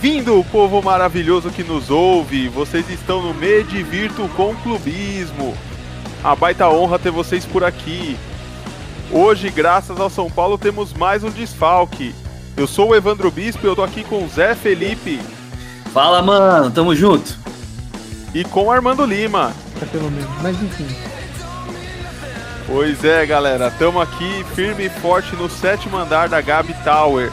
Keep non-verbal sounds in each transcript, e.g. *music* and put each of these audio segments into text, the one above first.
Bem-vindo, povo maravilhoso que nos ouve. Vocês estão no Me Divirto com Clubismo. A baita honra ter vocês por aqui. Hoje, graças ao São Paulo, temos mais um desfalque. Eu sou o Evandro Bispo e eu tô aqui com o Zé Felipe. Fala, mano, tamo junto. E com o Armando Lima. Tá pelo menos, mas enfim. Pois é, galera, estamos aqui firme e forte no sétimo andar da Gabi Tower.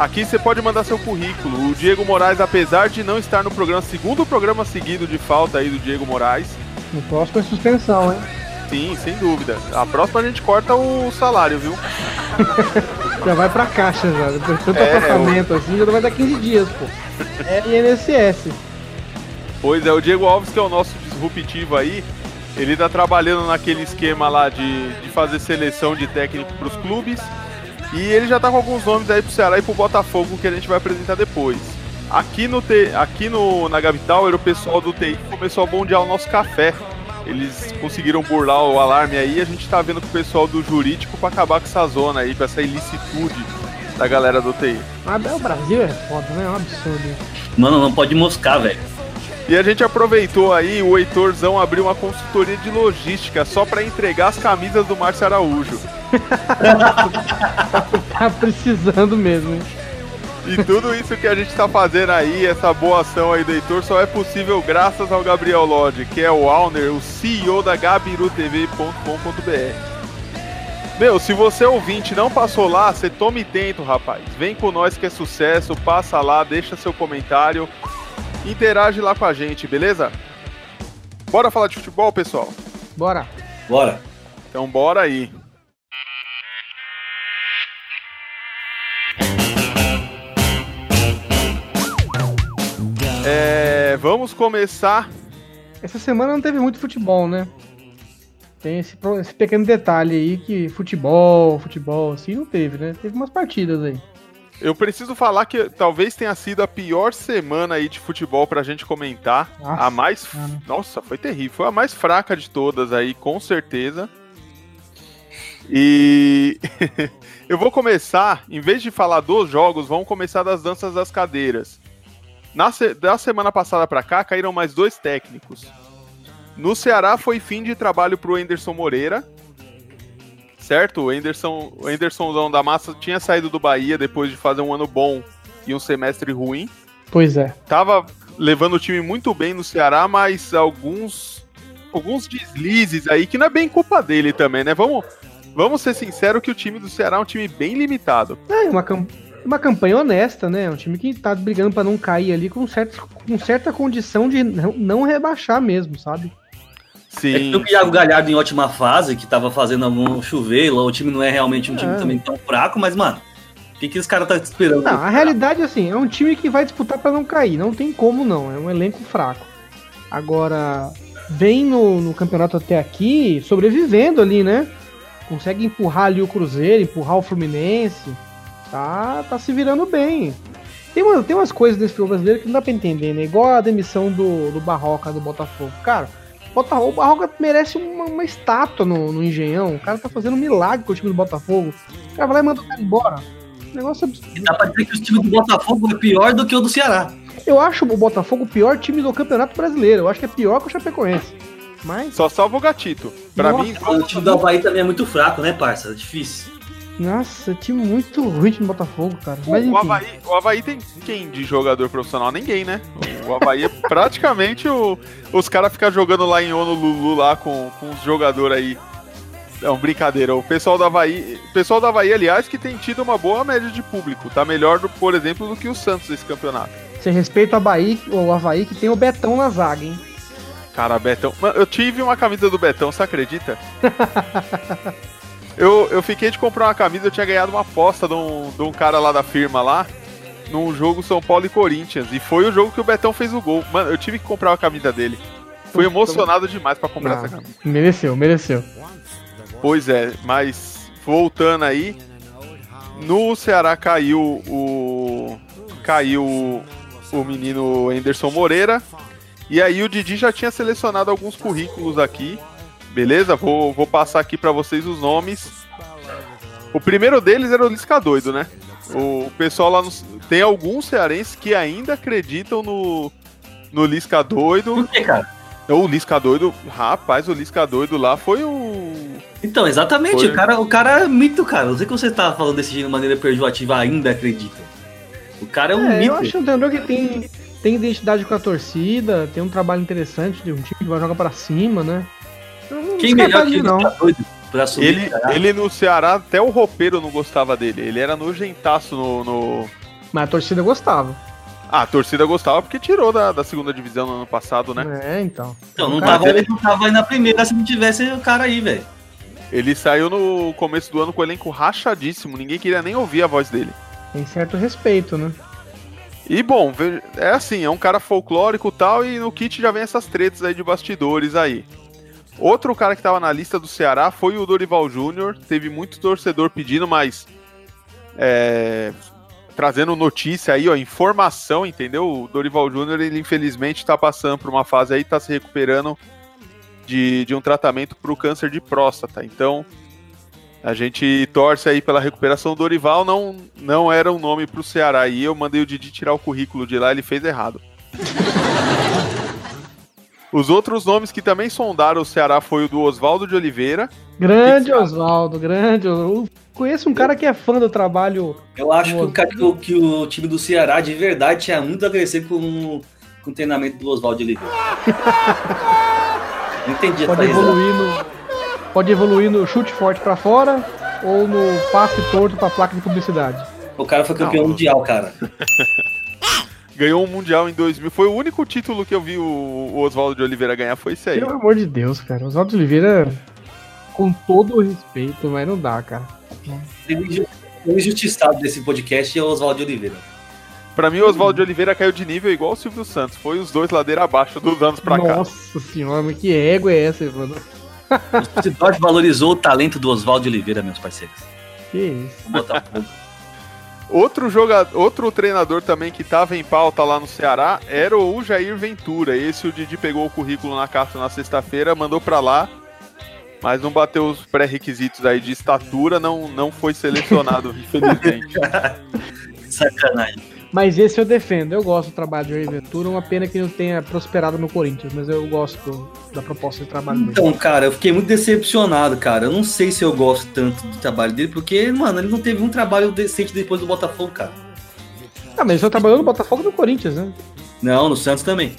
Aqui você pode mandar seu currículo. O Diego Moraes, apesar de não estar no programa, segundo programa seguido de falta aí do Diego Moraes. No próximo é suspensão, hein? Sim, sem dúvida. A próxima a gente corta o salário, viu? *laughs* já vai pra caixa já. Depois de tanto É, afastamento assim, já vai dar 15 dias, pô. É INSS. Pois é, o Diego Alves, que é o nosso disruptivo aí, ele tá trabalhando naquele esquema lá de, de fazer seleção de técnico pros clubes. E ele já tá com alguns nomes aí pro Ceará e pro Botafogo que a gente vai apresentar depois. Aqui, no T, aqui no, na Gabi Tower, o pessoal do TI começou a bondear o nosso café. Eles conseguiram burlar o alarme aí a gente tá vendo com o pessoal do jurídico pra acabar com essa zona aí, com essa ilicitude da galera do TI. Ah, o Brasil é foda, né? É um absurdo. Mano, não pode moscar, velho. E a gente aproveitou aí, o Heitorzão abriu uma consultoria de logística só pra entregar as camisas do Márcio Araújo. *laughs* Tá precisando mesmo, hein? E tudo isso que a gente tá fazendo aí, essa boa ação aí do Heitor, só é possível graças ao Gabriel Lodge, que é o owner, o CEO da gabirutv.com.br. Meu, se você ouvinte não passou lá, você tome tento, rapaz. Vem com nós que é sucesso, passa lá, deixa seu comentário, interage lá com a gente, beleza? Bora falar de futebol, pessoal? Bora. Bora. Então bora aí. É, vamos começar. Essa semana não teve muito futebol, né? Tem esse, esse pequeno detalhe aí que futebol, futebol, assim, não teve, né? Teve umas partidas aí. Eu preciso falar que talvez tenha sido a pior semana aí de futebol pra gente comentar. Nossa, a mais. Nossa, foi terrível. Foi a mais fraca de todas aí, com certeza. E. *laughs* eu vou começar, em vez de falar dos jogos, vamos começar das danças das cadeiras. Na se- da semana passada pra cá, caíram mais dois técnicos. No Ceará foi fim de trabalho pro Anderson Moreira. Certo? O Anderson, o da Massa tinha saído do Bahia depois de fazer um ano bom e um semestre ruim. Pois é. Tava levando o time muito bem no Ceará, mas alguns alguns deslizes aí que não é bem culpa dele também, né? Vamos vamos ser sinceros que o time do Ceará é um time bem limitado. É, uma, cam- uma campanha honesta, né? Um time que tá brigando pra não cair ali com, certo, com certa condição de não, não rebaixar mesmo, sabe? Sim. É que o Thiago Galhardo em ótima fase, que tava fazendo algum chuveiro, o time não é realmente um time É. também tão fraco, mas, mano, o que, que os caras tá esperando? Não, a realidade, assim, é um time que vai disputar pra não cair. Não tem como, não. É um elenco fraco. Agora, vem no, no campeonato até aqui, sobrevivendo ali, né? Consegue empurrar ali o Cruzeiro, empurrar o Fluminense. Tá, tá se virando bem. Tem, uma, tem umas coisas nesse futebol brasileiro que não dá pra entender, né? Igual a demissão do, do Barroca do Botafogo. Cara, Botafogo, o Barroca merece uma, uma estátua no, no Engenhão. O cara tá fazendo um milagre com o time do Botafogo. O cara vai lá e manda o cara embora. Negócio absurdo. E dá pra dizer que o time do Botafogo é pior do que o do Ceará. Eu acho o Botafogo o pior time do Campeonato Brasileiro. Eu acho que é pior que o Chapecoense. Mas, Só salva o gatito. Pra Nossa. mim, O time do Havaí também é muito fraco, né, parça? É difícil. Nossa, time muito ruim do Botafogo, cara. Mas o. Havaí, o Havaí tem quem de jogador profissional? Ninguém, né? O Havaí é praticamente o, os caras ficam jogando lá em Honolulu lá com, com os jogadores aí. Não, brincadeira. O pessoal do Havaí. O pessoal do Havaí, aliás, que tem tido uma boa média de público. Tá melhor, do, por exemplo, do que o Santos nesse campeonato. Você respeita o Havaí, o Havaí que tem o Betão na zaga, hein? Cara, Betão. Eu tive uma camisa do Betão, você acredita? *laughs* eu, eu fiquei de comprar uma camisa, eu tinha ganhado uma aposta de um, de um cara lá da firma lá, num jogo São Paulo e Corinthians. E foi o jogo que o Betão fez o gol. Mano, eu tive que comprar uma camisa dele. Fui emocionado demais pra comprar Não, essa camisa. mereceu, mereceu. Pois é, mas voltando aí, no Ceará caiu o. Caiu o, o menino Anderson Moreira. E aí o Didi já tinha selecionado alguns currículos aqui. Beleza? Vou, vou passar aqui pra vocês os nomes. O primeiro deles era o Lisca Doido, né? O pessoal lá no. tem alguns cearenses que ainda acreditam no, no Lisca doido. Por que, cara? O Lisca doido, rapaz, o Lisca doido lá foi o. Então, exatamente, Foi. o cara, o cara é mito, cara. Não sei que você tá falando desse jeito de maneira pejorativa, ainda acredita. O cara é um É, mito. eu acho um treinador que tem, tem identidade com a torcida, tem um trabalho interessante de um time que vai jogar pra cima, né? Quem melhor que ele, não. tá doido pra assumir? Ele, ele no Ceará, até o roupeiro não gostava dele. Ele era nojentaço no. no... Mas a torcida gostava. Ah, a torcida gostava porque tirou da, da segunda divisão no ano passado, né? É, então. Então, não Cara, tava, ele não tava aí na primeira se não tivesse o cara aí, velho. Ele saiu no começo do ano com o elenco rachadíssimo. Ninguém queria nem ouvir a voz dele. Tem certo respeito, né? E bom, é assim, é um cara folclórico e tal, e no kit já vem essas tretas aí de bastidores aí. Outro cara que tava na lista do Ceará foi o Dorival Júnior. Teve muito torcedor pedindo, mas. é, trazendo notícia aí, ó, informação, entendeu? O Dorival Júnior, ele infelizmente tá passando por uma fase aí, tá se recuperando de, de um tratamento pro câncer de próstata. Então, a gente torce aí pela recuperação do Dorival, não, não era um nome pro Ceará. E eu mandei o Didi tirar o currículo de lá, ele fez errado. Os outros nomes que também sondaram o Ceará foi o do Oswaldo de Oliveira. Grande Oswaldo, grande. Eu conheço um cara que é fã do trabalho. Eu acho que o, Nossa. ca- que o- que o time do Ceará de verdade tinha muito a crescer com, com o treinamento do Oswaldo de Oliveira. Não entendi essa Pode risada. evoluir no. Pode evoluir no chute forte pra fora ou no passe torto pra placa de publicidade. O cara foi campeão Não. mundial, cara. *laughs* Ganhou um Mundial em 2000. Foi o único título que eu vi o, o Oswaldo de Oliveira ganhar, foi esse aí. Pelo amor de Deus, cara. Oswaldo de Oliveira, com todo o respeito, mas não dá, cara. O injustiçado desse podcast é o Oswaldo de Oliveira. Pra mim, o Oswaldo de Oliveira caiu de nível igual o Silvio Santos. Foi os dois ladeira abaixo dos anos pra cá. Nossa senhora, mas que égua é essa, mano? O valorizou o talento do Oswaldo de Oliveira, meus parceiros. Que isso? Botafogo. Outro jogador, outro treinador também que tava em pauta lá no Ceará era o Jair Ventura. Esse o Didi pegou o currículo na carta na sexta-feira, mandou pra lá, mas não bateu os pré-requisitos aí de estatura, não, não foi selecionado, *laughs* infelizmente. *laughs* Sacanagem. Mas esse eu defendo. Eu gosto do trabalho de Jair Ventura. Uma pena que não tenha prosperado no Corinthians, mas eu gosto da proposta de trabalho dele. Então, cara, eu fiquei muito decepcionado, cara. Eu não sei se eu gosto tanto do trabalho dele, porque, mano, ele não teve um trabalho decente depois do Botafogo, cara. Ah, mas ele só trabalhou no Botafogo e no Corinthians, né? Não, no Santos também.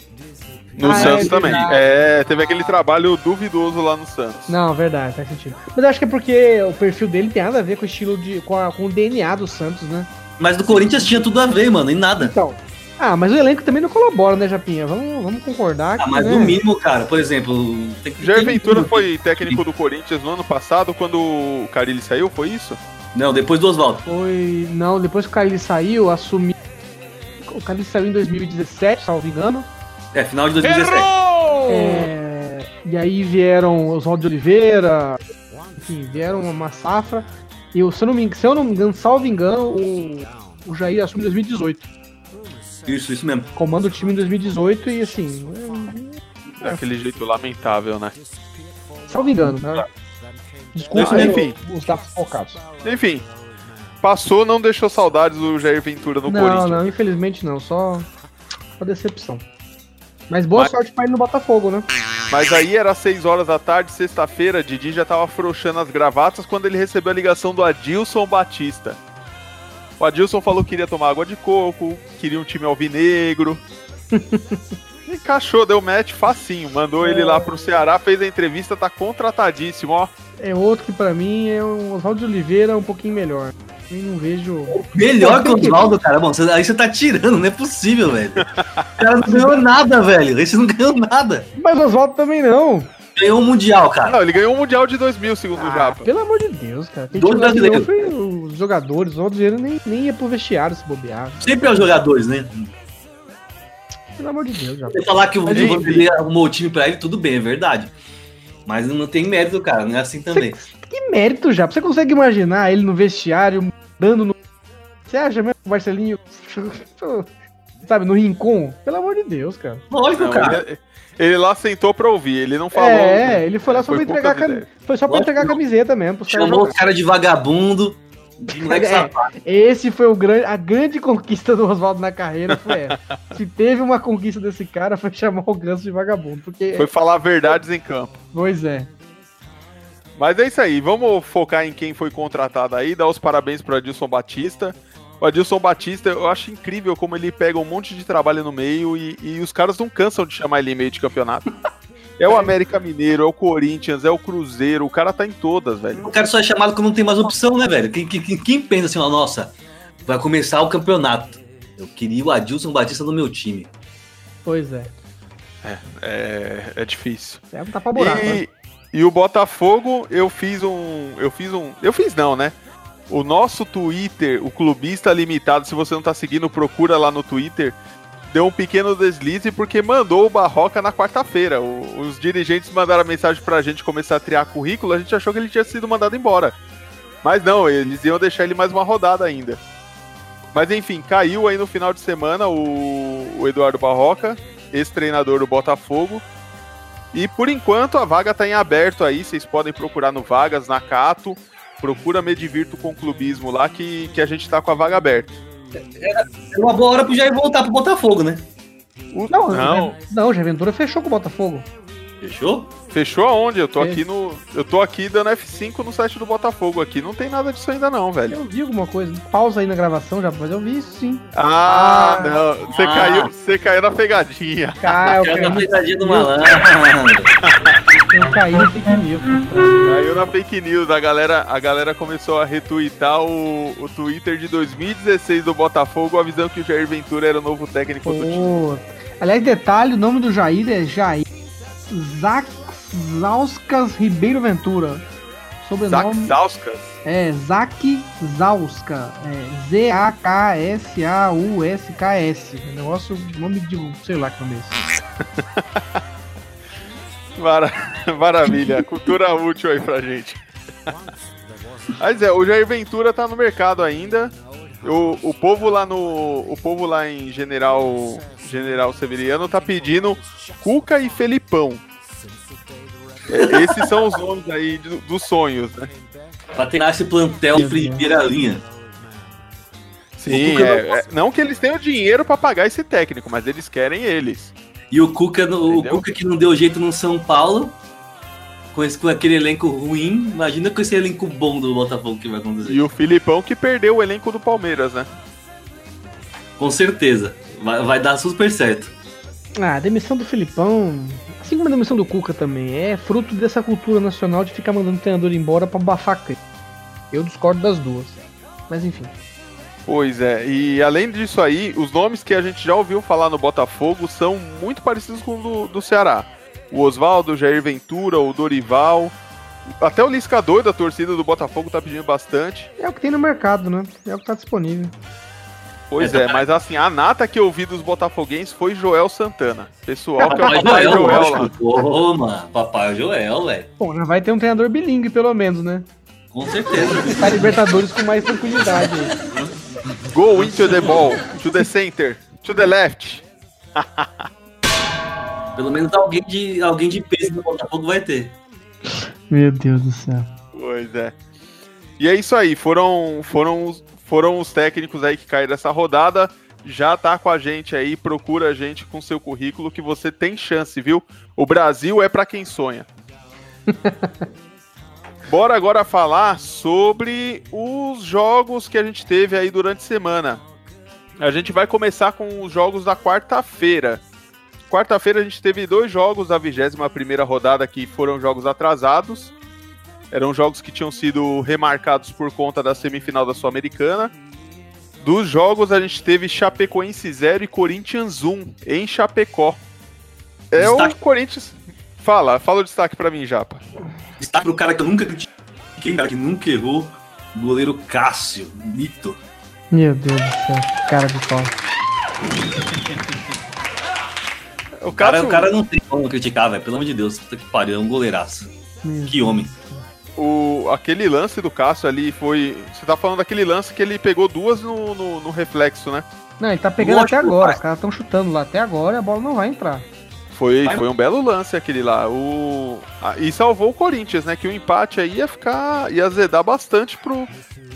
No Ah, Santos é também. É, teve aquele trabalho duvidoso lá no Santos. Não, verdade, faz sentido. Mas acho que é porque o perfil dele tem nada a ver com o estilo de. com, a- com o DNA do Santos, né? Mas do Corinthians tinha tudo a ver, mano, e nada. Então. Ah, mas o elenco também não colabora, né, Japinha? Vamos, vamos concordar que. Ah, mas né? no mínimo, cara, por exemplo, tem que. Jair tem Ventura tudo. foi técnico do Corinthians no ano passado, quando o Carilli saiu, foi isso? Não, depois do Oswaldo. Foi. Não, depois que o Carilli saiu, assumi. O Carilli saiu em 2017, salvo engano. É, final de 2017. É, E aí vieram Oswaldo de Oliveira, enfim, vieram uma safra. E eu, se, eu não me, se eu não me engano, salvo engano, o, o Jair assume em 2018. Isso, isso mesmo. Comanda o time em 2018 e assim. Daquele jeito lamentável, né? Salvo engano, né? Desculpa Mas, aí enfim. os dados focados. Enfim, passou, não deixou saudades do Jair Ventura no não, Corinthians. não, infelizmente não, só, só decepção. Mas boa Mas- sorte pra ele no Botafogo, né? Mas aí era 6 horas da tarde, sexta-feira, Didi já tava afrouxando as gravatas quando ele recebeu a ligação do Adilson Batista. O Adilson falou que queria tomar água de coco, queria um time alvinegro. *laughs* Encaixou, deu match facinho, mandou ele lá pro Ceará, fez a entrevista, tá contratadíssimo, ó. É outro que pra mim é um Oswaldo de Oliveira um pouquinho melhor. Eu não vejo. Melhor que o Oswaldo, cara. Bom, você- aí você tá tirando, não é possível, velho. O cara não ganhou nada, velho. Esse não ganhou nada. Mas o Oswaldo também não. Ganhou um Mundial, cara. Não, ele ganhou o Mundial de 2000, segundo o Ah, Japa. pelo amor de Deus, cara. Quem Dois brasileiros. foi os jogadores. O Oliveira nem, nem ia pro vestiário se bobear. Sempre é os jogadores, né? Pelo amor de Deus, já. Você falar que o. Vanderlei arrumou o time pra ele, tudo bem, é verdade. Mas não tem mérito, cara. Não é assim também. Que mérito já. Você consegue imaginar ele no vestiário, dando no. Você acha mesmo que o Marcelinho. *laughs* Sabe, no rincon? Pelo amor de Deus, cara. Lógico, Não, cara. ele, ele lá sentou pra ouvir, ele não falou. é, ele foi lá só foi pra entregar a poucas cam... ideias. Foi só pra Lógico entregar a camiseta mesmo. Pros Chamou os jogarem. caras de vagabundo. *laughs* É, esse foi o grande, a grande conquista do Oswaldo na carreira. Foi essa. *laughs* Se teve uma conquista desse cara, foi chamar o Ganso de vagabundo. Porque... Foi falar verdades em campo. Pois é. Mas é isso aí, vamos focar em quem foi contratado aí, dar os parabéns para Adilson Batista. O Adilson Batista, eu acho incrível como ele pega um monte de trabalho no meio e, e os caras não cansam de chamar ele em meio de campeonato. É o América Mineiro, é o Corinthians, é o Cruzeiro, o cara tá em todas, velho. O cara só é chamado quando não tem mais opção, né, velho? Quem, quem, quem pensa assim, ó, nossa, vai começar o campeonato. Eu queria o Adilson Batista no meu time. Pois é. É, é, é difícil. É, tá pra buraco, e, né? E o Botafogo, eu fiz um. Eu fiz um. Eu fiz não, né? O nosso Twitter, o Clubista Limitado, se você não tá seguindo, procura lá no Twitter deu um pequeno deslize porque mandou o Barroca na quarta-feira. Os dirigentes mandaram mensagem pra gente começar a triar currículo, a gente achou que ele tinha sido mandado embora. Mas não, eles iam deixar ele mais uma rodada ainda. Mas enfim, caiu aí no final de semana o, o Eduardo Barroca, ex-treinador do Botafogo. E por enquanto a vaga tá em aberto aí, vocês podem procurar no Vagas, na Cato. Procura Me Divirto com Clubismo lá que, que a gente tá com a vaga aberta. Era uma boa hora pro Jair voltar pro Botafogo, né? O- Não, não. não, o Javentura fechou com o Botafogo. Fechou? Fechou aonde? Eu tô Fez. aqui no. Eu tô aqui dando F5 no site do Botafogo aqui. Não tem nada disso ainda não, velho. Eu vi alguma coisa. Pausa aí na gravação já, mas eu vi isso sim. Ah, Ah. não. Você Ah. caiu, você caiu na pegadinha. Cara da caí, pegadinha do malandro. eu caí no fake news. Caiu na fake news. A galera, a galera começou a retweetar o, o Twitter de 2016 do Botafogo, avisando que o Jair Ventura era o novo técnico do time. Pô. Aliás, detalhe, o nome do Jair é Jair Zauskas Ribeiro Ventura. Sobrenome Zauskas. é Zac Zauska. É Z-A-K-S-A-U-S-K-S. Negócio, nome de. sei lá que nome é esse. *laughs* Mara- Maravilha, cultura útil aí pra gente. Mas é, o Jair Ventura tá no mercado ainda. O, o povo lá no. O povo lá em General. General Severiano tá pedindo Cuca e Felipão. É, Esses são os nomes aí do- dos sonhos, né? pra treinar esse plantel primeira linha. Sim, O Cuca é, é- não que eles tenham dinheiro pra pagar esse técnico, mas eles querem eles. E o Cuca, no- o? Cuca que não deu jeito no São Paulo, com, esse, com aquele elenco ruim, imagina com esse elenco bom do Botafogo que vai acontecer. E o Filipão que perdeu o elenco do Palmeiras, né? Com certeza. Vai, vai dar super certo. Ah, a demissão do Filipão, assim como a demissão do Cuca também, é fruto dessa cultura nacional de ficar mandando o treinador embora pra abafar a. Eu discordo das duas. Mas enfim. Pois é, e além disso aí, os nomes que a gente já ouviu falar no Botafogo são muito parecidos com o do, do Ceará. O Oswaldo, o Jair Ventura, o Dorival. Até o Lisca doido, a torcida do Botafogo tá pedindo bastante. É o que tem no mercado, né? É o que tá disponível. Pois É, mas assim, a nata que eu ouvi dos botafoguenses foi Joel Santana. Pessoal que é o Papai Joel, Joel lá. lógico. Ô, mano. Papai Joel, velho. Bom, já vai ter um treinador bilíngue, pelo menos, né? Com certeza. Tá Libertadores com mais tranquilidade aí. Go into the ball, to the center, to the left. *laughs* Pelo menos alguém de, alguém de peso no Botafogo vai ter. Meu Deus do céu. Pois é. E é isso aí, foram, foram, os- foram os técnicos aí que caíram dessa rodada. Já tá com a gente aí, procura a gente com seu currículo que você tem chance, viu? O Brasil é pra quem sonha. *laughs* Bora agora falar sobre os jogos que a gente teve aí durante a semana. A gente vai começar com os jogos da quarta-feira. Quarta-feira a gente teve dois jogos da 21ª rodada que foram jogos atrasados. Eram jogos que tinham sido remarcados por conta da semifinal da Sul-Americana. Dos jogos a gente teve Chapecoense 0 e Corinthians 1 em Chapecó. É Destaque. o Corinthians. Fala, fala o destaque pra mim, Japa. Destaque pro cara que eu nunca critiquei, cara que nunca errou. Goleiro Cássio, mito. Meu Deus do céu. Cara de pau. O Cara, Cássio, o cara não tem como criticar, velho. Pelo amor de Deus, puta que pariu, é um goleiraço. Meu Que homem. o, aquele lance do Cássio ali foi. Você tá falando daquele lance que ele pegou duas no, no, no reflexo, né? Não, ele tá pegando Lógico, até agora. pai. Os caras estão chutando lá até agora e a bola não vai entrar. Foi, Vai- foi um belo lance aquele lá. O, e salvou o Corinthians, né? Que o empate aí ia ficar. ia azedar bastante pro,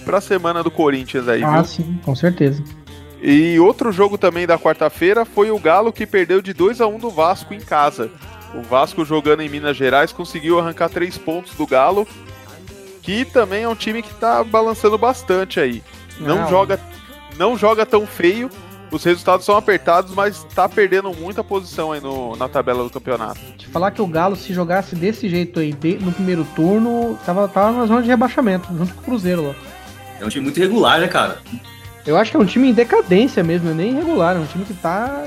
pra semana do Corinthians aí, Ah, viu? sim, com certeza. E outro jogo também da quarta-feira foi o Galo que perdeu de 2 a 1 do Vasco em casa. O Vasco jogando em Minas Gerais conseguiu arrancar três pontos do Galo, que também é um time que tá balançando bastante aí. Não Não. joga não joga tão feio. Os resultados são apertados, mas tá perdendo muita posição aí no- na tabela do campeonato. Te falar que o Galo, se jogasse desse jeito aí de- no primeiro turno, tava, tava na zona de rebaixamento, junto com o Cruzeiro lá. É um time muito irregular, né, cara? Eu acho que é um time em decadência mesmo, é nem irregular, é um time que tá.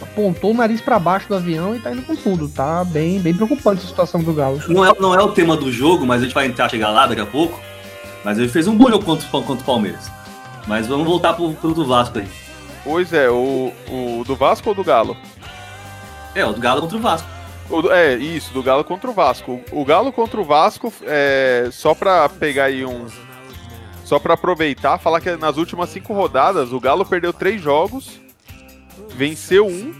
apontou o nariz pra baixo do avião e tá indo com tudo. Tá bem, bem preocupante a situação do Galo. Não é, não é o tema do jogo, mas a gente vai entrar, chegar lá daqui a pouco. Mas ele fez um bom jogo contra, o- contra o Palmeiras. Mas vamos voltar pro, pro do Vasco aí. Pois é, o, o do Vasco ou do Galo? É, o do Galo contra o Vasco. O é, isso, do Galo contra o Vasco. O, o Galo contra o Vasco, é, só pra pegar aí um. Só pra aproveitar, falar que nas últimas cinco rodadas o Galo perdeu três jogos, venceu um,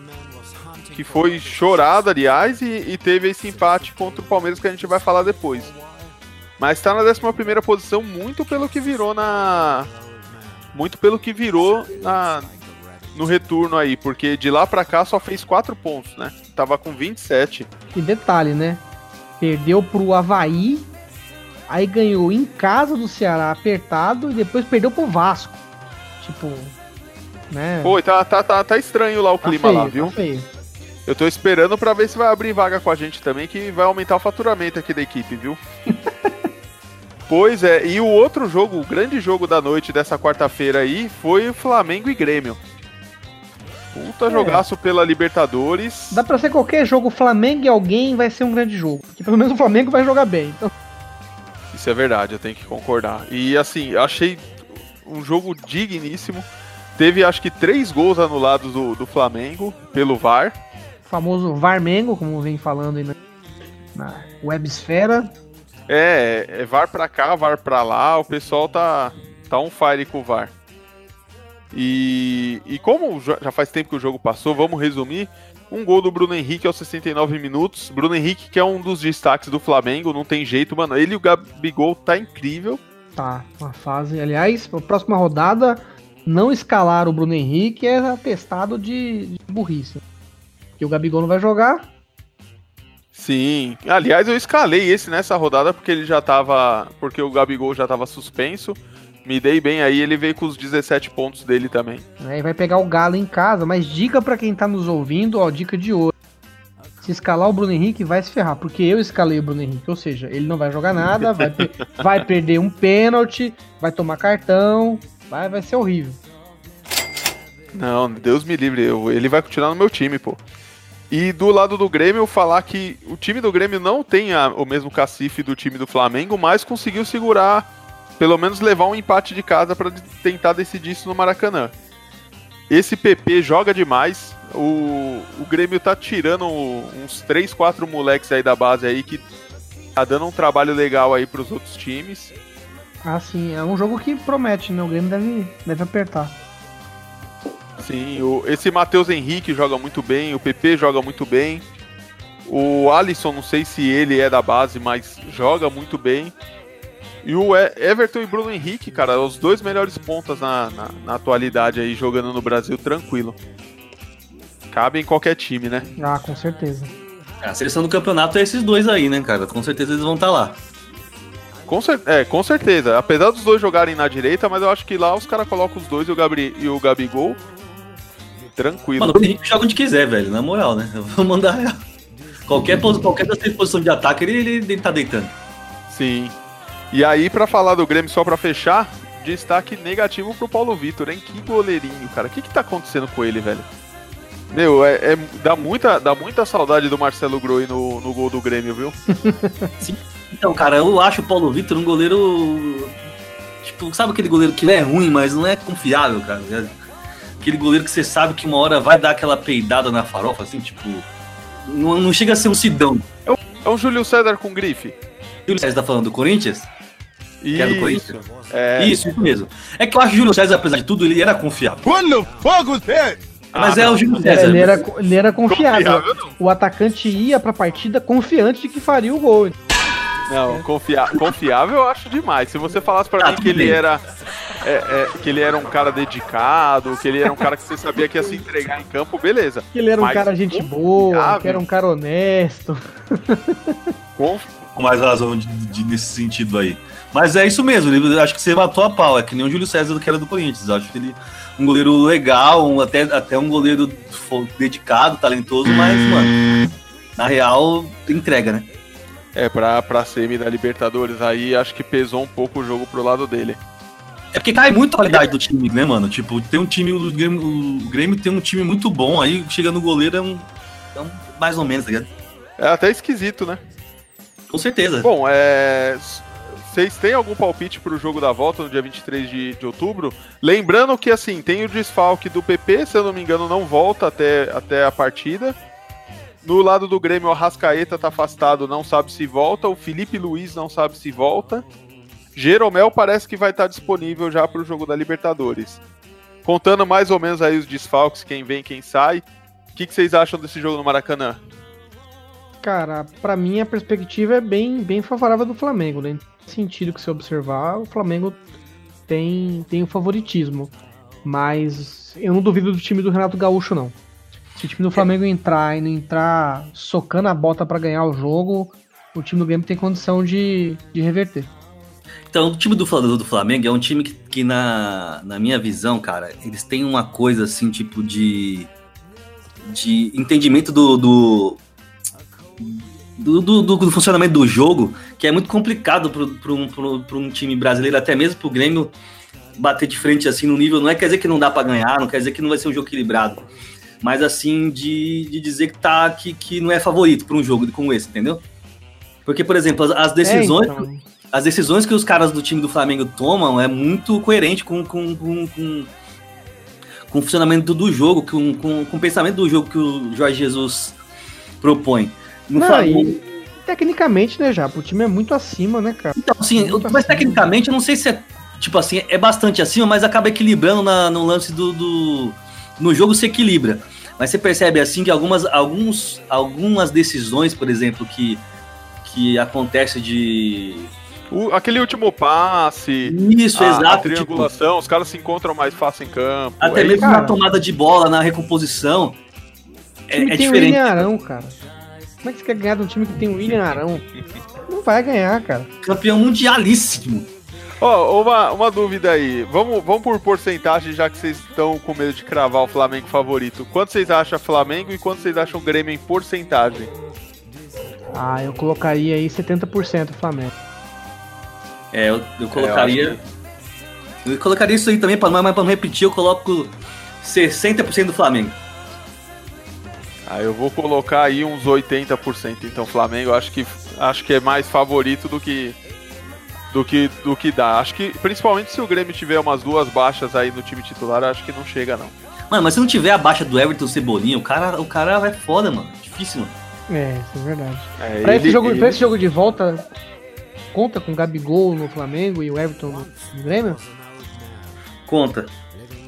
que foi chorado, aliás, e, e teve esse empate contra o Palmeiras que a gente vai falar depois. Mas tá na 11 posição muito pelo que virou na. Muito pelo que virou na, no retorno aí, porque de lá pra cá só fez 4 pontos, né? Tava com 27. E detalhe, né? Perdeu pro Havaí, aí ganhou em casa do Ceará apertado e depois perdeu pro Vasco. Tipo, né? Pô, tá, tá, tá, tá estranho lá o tá clima feio, lá, tá viu? feio. Eu tô esperando pra ver se vai abrir vaga com a gente também, que vai aumentar o faturamento aqui da equipe, viu? *laughs* pois é, e o outro jogo, o grande jogo da noite dessa quarta-feira aí, foi o Flamengo e Grêmio. Puta É. jogaço pela Libertadores. Dá pra ser qualquer jogo, Flamengo e alguém vai ser um grande jogo. Que pelo menos o Flamengo vai jogar bem. Então, Isso é verdade, eu tenho que concordar. E assim, eu achei um jogo digníssimo. Teve acho que três gols anulados do, do Flamengo pelo VAR. o famoso Varmengo, como vem falando aí na, na websfera. É, é VAR pra cá, VAR pra lá, o pessoal tá, tá on fire com o VAR. E, e como já já faz tempo que o jogo passou, vamos resumir. Um gol do Bruno Henrique aos 69 minutos. Bruno Henrique, que é um dos destaques do Flamengo, não tem jeito, mano. Ele e o Gabigol tá incrível. Tá, uma fase. Aliás, a próxima rodada, não escalar o Bruno Henrique é atestado de, de burrice. Porque o Gabigol não vai jogar. Sim. Aliás, eu escalei esse nessa rodada porque ele já tava. Porque o Gabigol já tava suspenso. Me dei bem aí, ele veio com os 17 pontos dele também. Né, e vai pegar o Galo em casa. Mas dica pra quem tá nos ouvindo, ó, dica de ouro. Se escalar o Bruno Henrique, vai se ferrar. Porque eu escalei o Bruno Henrique. Ou seja, ele não vai jogar nada, vai, per- *laughs* vai perder um pênalti, vai tomar cartão. Vai, vai ser horrível. Não, Deus me livre, eu- ele vai continuar no meu time, pô. E do lado do Grêmio, falar que o time do Grêmio não tem a- o mesmo cacife do time do Flamengo, mas conseguiu segurar, pelo menos levar um empate de casa pra de- tentar decidir isso no Maracanã. Esse PP joga demais. O, o Grêmio tá tirando uns 3, 4 moleques aí da base aí que tá dando um trabalho legal aí pros outros times. Ah, sim. É um jogo que promete, né? O Grêmio deve, deve apertar. Sim, o, esse Matheus Henrique joga muito bem, o PP joga muito bem. O Alisson, não sei se ele é da base, mas joga muito bem. E o Everton e Bruno Henrique, cara, os dois melhores pontas na, na, na atualidade aí, jogando no Brasil tranquilo. Cabe em qualquer time, né? Ah, com certeza. A seleção do campeonato é esses dois aí, né, cara? Com certeza eles vão estar lá. Com, cer é, com certeza. Apesar dos dois jogarem na direita, mas eu acho que lá os caras colocam os dois e o, Gabri e o Gabigol. Tranquilo. Mano, o Henrique joga onde quiser, velho, na moral, né? Eu vou mandar. *laughs* Qualquer, qualquer das três posições de ataque, ele, ele, ele tá deitando. Sim. E aí, pra falar do Grêmio, só pra fechar, destaque negativo pro Paulo Vitor, hein? Que goleirinho, cara. O que que tá acontecendo com ele, velho? Meu, é, é- dá, muita, dá muita saudade do Marcelo Groi no, no gol do Grêmio, viu? *laughs* Então, cara, eu acho o Paulo Vitor um goleiro. Tipo, sabe aquele goleiro que é ruim, mas não é confiável, cara? É Aquele goleiro que você sabe que uma hora vai dar aquela peidada na farofa, assim, tipo. Não, não chega a ser um Sidão. É um Júlio César com grife. Júlio César tá falando do Corinthians? Que é do Corinthians? É, Isso, isso mesmo. É que eu acho que o Júlio César, apesar de tudo, ele era confiável. Quando fogo hit! Mas Ah, é o Júlio César. Ele era, ele era confiável. Confiável. O atacante ia pra partida confiante de que faria o gol. Não, confia confiável eu acho demais. Se você falasse pra Ah, mim que ele era. é, é, que ele era um cara dedicado, que ele era um cara que você sabia que ia se entregar em campo, beleza. Que ele era um Mas cara gente confiável? boa, que era um cara honesto. Conf- Com mais razão de- de- nesse sentido aí. Mas é isso mesmo, ele- acho que você matou a pau, é que nem o Júlio César que era do Corinthians. Acho que ele um goleiro legal, um- até, até um goleiro dedicado, talentoso, mas, mano, na real, entrega, né? É, pra, pra semi da Libertadores aí, acho que pesou um pouco o jogo pro lado dele. É porque cai muito a qualidade do time, né, mano? Tipo, tem um time, o Grêmio, o Grêmio tem um time muito bom, aí chega no goleiro é um, é um mais ou menos, tá ligado? É até esquisito, né? Com certeza. Bom, é. Vocês têm algum palpite pro jogo da volta no dia 23 de, de outubro? Lembrando que, assim, tem o desfalque do PP, se eu não me engano, não volta até, até a partida. No lado do Grêmio, o Arrascaeta tá afastado, não sabe se volta. O Felipe Luiz não sabe se volta. Jeromel parece que vai estar disponível já pro jogo da Libertadores. Contando mais ou menos aí os desfalques, quem vem, quem sai. O que vocês acham desse jogo no Maracanã? Cara, pra mim a perspectiva é bem, bem favorável do Flamengo, né? Sentido que se observar, o Flamengo tem, tem o favoritismo. Mas eu não duvido do time do Renato Gaúcho, não. Se o time do Flamengo entrar e não entrar socando a bota pra ganhar o jogo, o time do Grêmio tem condição de, de reverter. Então, o time do, do Flamengo é um time que, que na, na minha visão, cara, eles têm uma coisa assim, tipo de. de entendimento do. do do, do- do- funcionamento do jogo, que é muito complicado para um, pro- pro um time brasileiro, até mesmo pro Grêmio bater de frente assim no nível. Não é quer dizer que não dá para ganhar, não quer dizer que não vai ser um jogo equilibrado, mas assim, de, de dizer que, tá, que, que não é favorito para um jogo como esse, entendeu? Porque, por exemplo, as, as decisões É, então, as decisões que os caras do time do Flamengo tomam é muito coerente com, com, com, com, com o funcionamento do jogo, com, com, com o pensamento do jogo que o Jorge Jesus propõe. No Não, Flamengo, e tecnicamente, né, já, o time é muito acima, né, cara? então, assim, muito mas acima. tecnicamente eu não sei se é tipo assim, é bastante acima, mas acaba equilibrando na, no lance do, do. No jogo se equilibra. Mas você percebe assim que algumas, alguns, algumas decisões, por exemplo, que, que acontece de. O- aquele último passe, Isso, a, a exato. tipo, triangulação, os caras se encontram mais fácil em campo. Até é mesmo isso. na tomada de bola, na recomposição. É, é diferente. Arão, cara. Como é que você quer ganhar de um time que tem o William Arão? Não vai ganhar, cara. Campeão mundialíssimo. Ó, uma, uma dúvida aí. Vamos, vamos por porcentagem, já que vocês estão com medo de cravar o Flamengo favorito. Quanto vocês acham Flamengo e quanto vocês acham Grêmio em porcentagem? Ah, eu colocaria aí 70% Flamengo. É, eu, eu colocaria. eu, colocaria isso aí também, pra, mas pra não repetir, eu coloco 60% do Flamengo. Ah, eu vou colocar aí uns 80%. Então, Flamengo, acho que acho que é mais favorito do que do que do que dá. Acho que principalmente se o Grêmio tiver umas duas baixas aí no time titular, acho que não chega não. Mano, mas se não tiver a baixa do Everton Cebolinha, o cara, o cara vai foda, mano. Difícil, mano. É, isso é verdade. É, Pra, esse ele- jogo, ele- pra esse jogo de volta, conta com o Gabigol no Flamengo e o Everton no, no Grêmio? Conta.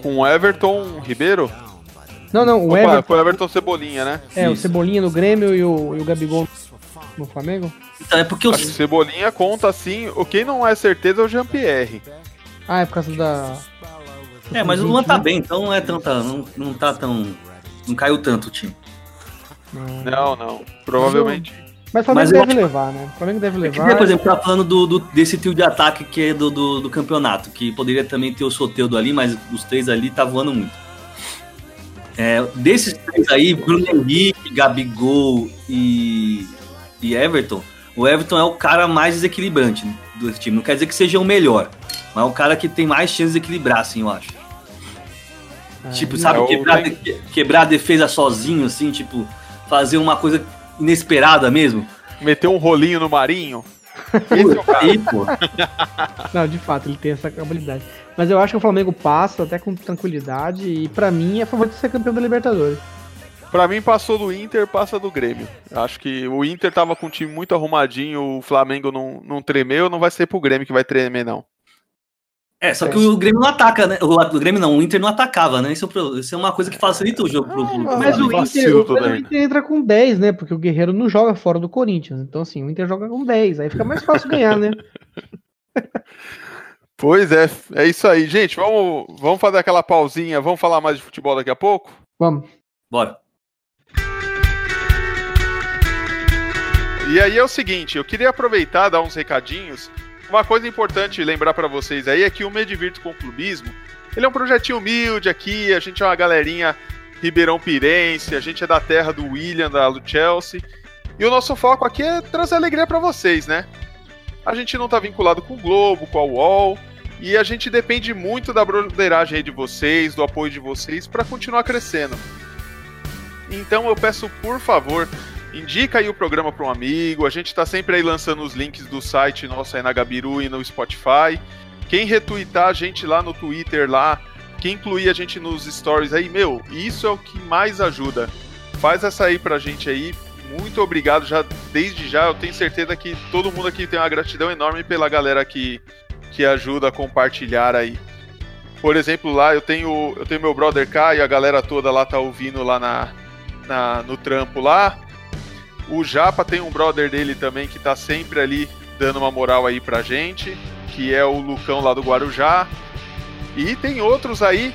com o Everton Ribeiro? Não, não, o Opa, Everton. com o Everton Cebolinha, né? É, o Isso. Cebolinha no Grêmio e o, e o Gabigol no Flamengo? Então, é porque que Cebolinha conta assim. O quem não é certeza é o Jean-Pierre. Ah, é por causa da. É, mas o Luan tá bem, então não é tanta. Não, não tá tão. Não caiu tanto o time. Não. Não. Provavelmente. Mas o Flamengo Mas deve acho- levar, né? O Flamengo deve É que, levar. por exemplo, tá falando do, do- desse trio de ataque que é do, do, do campeonato, que poderia também ter o Soteudo ali, mas os três ali tá voando muito. É, desses três aí, Bruno Henrique, Gabigol e, e Everton, o Everton é o cara mais desequilibrante do time. Não quer dizer que seja o melhor, mas é o cara que tem mais chance de equilibrar, assim, eu acho. É, Tipo, sabe, É, quebrar, que- quebrar a defesa sozinho, assim, tipo, fazer uma coisa inesperada mesmo. Meteu um rolinho no Marinho. Esse é o cara. Aí, pô. *laughs* Não, de fato, ele tem essa habilidade. Mas eu acho que o Flamengo passa até com tranquilidade e pra mim é favorito de ser campeão da Libertadores. Pra mim, passou do Inter, passa do Grêmio. Acho que o Inter tava com um time muito arrumadinho, o Flamengo não, não tremeu, não vai ser pro Grêmio que vai tremer, não. É, só que o Grêmio não ataca, né? O, o Grêmio não, o Inter não atacava, né? Isso, é isso é uma coisa que facilita o jogo pro, pro, pro Mas o Inter, o Inter entra com 10, né? Porque o Guerreiro não joga fora do Corinthians. Então, assim, o Inter joga com 10. Aí fica mais fácil ganhar, né? *laughs* Pois é, é isso aí. Gente, vamos, vamos fazer aquela pausinha, vamos falar mais de futebol daqui a pouco? Vamos. Bora. E aí é o seguinte, eu queria aproveitar dar uns recadinhos. Uma coisa importante lembrar para vocês aí é que o Medivirto com Clubismo, ele é um projetinho humilde aqui, a gente é uma galerinha Ribeirão Pirense, a gente é da terra do William, da do Chelsea. E o nosso foco aqui é trazer alegria para vocês, né? A gente não tá vinculado com o Globo, com a UOL, e a gente depende muito da broderagem de vocês, do apoio de vocês para continuar crescendo. Então eu peço, por favor, indica aí o programa para um amigo. A gente está sempre aí lançando os links do site nosso aí na Gabiru e no Spotify. Quem retweetar a gente lá no Twitter lá, quem incluir a gente nos stories aí, meu, isso é o que mais ajuda. Faz essa aí pra gente aí. Muito obrigado já desde já. Eu tenho certeza que todo mundo aqui tem uma gratidão enorme pela galera que que ajuda a compartilhar aí. Por exemplo, lá eu tenho eu tenho meu brother K e a galera toda lá tá ouvindo lá na, na no trampo lá. O Japa tem um brother dele também que tá sempre ali dando uma moral aí pra gente, que é o Lucão lá do Guarujá. E tem outros aí.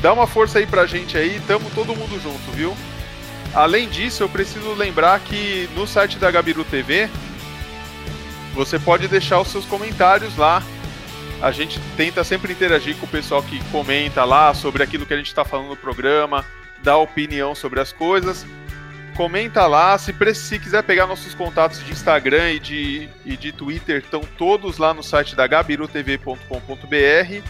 Dá uma força aí pra gente aí, tamo todo mundo junto, viu? Além disso, eu preciso lembrar que no site da Gabiru TV você pode deixar os seus comentários lá. A gente tenta sempre interagir com o pessoal que comenta lá sobre aquilo que a gente está falando no programa, dá opinião sobre as coisas. Comenta lá, se, se quiser pegar nossos contatos de Instagram e de, e de Twitter, estão todos lá no site da gabirutv.com.br.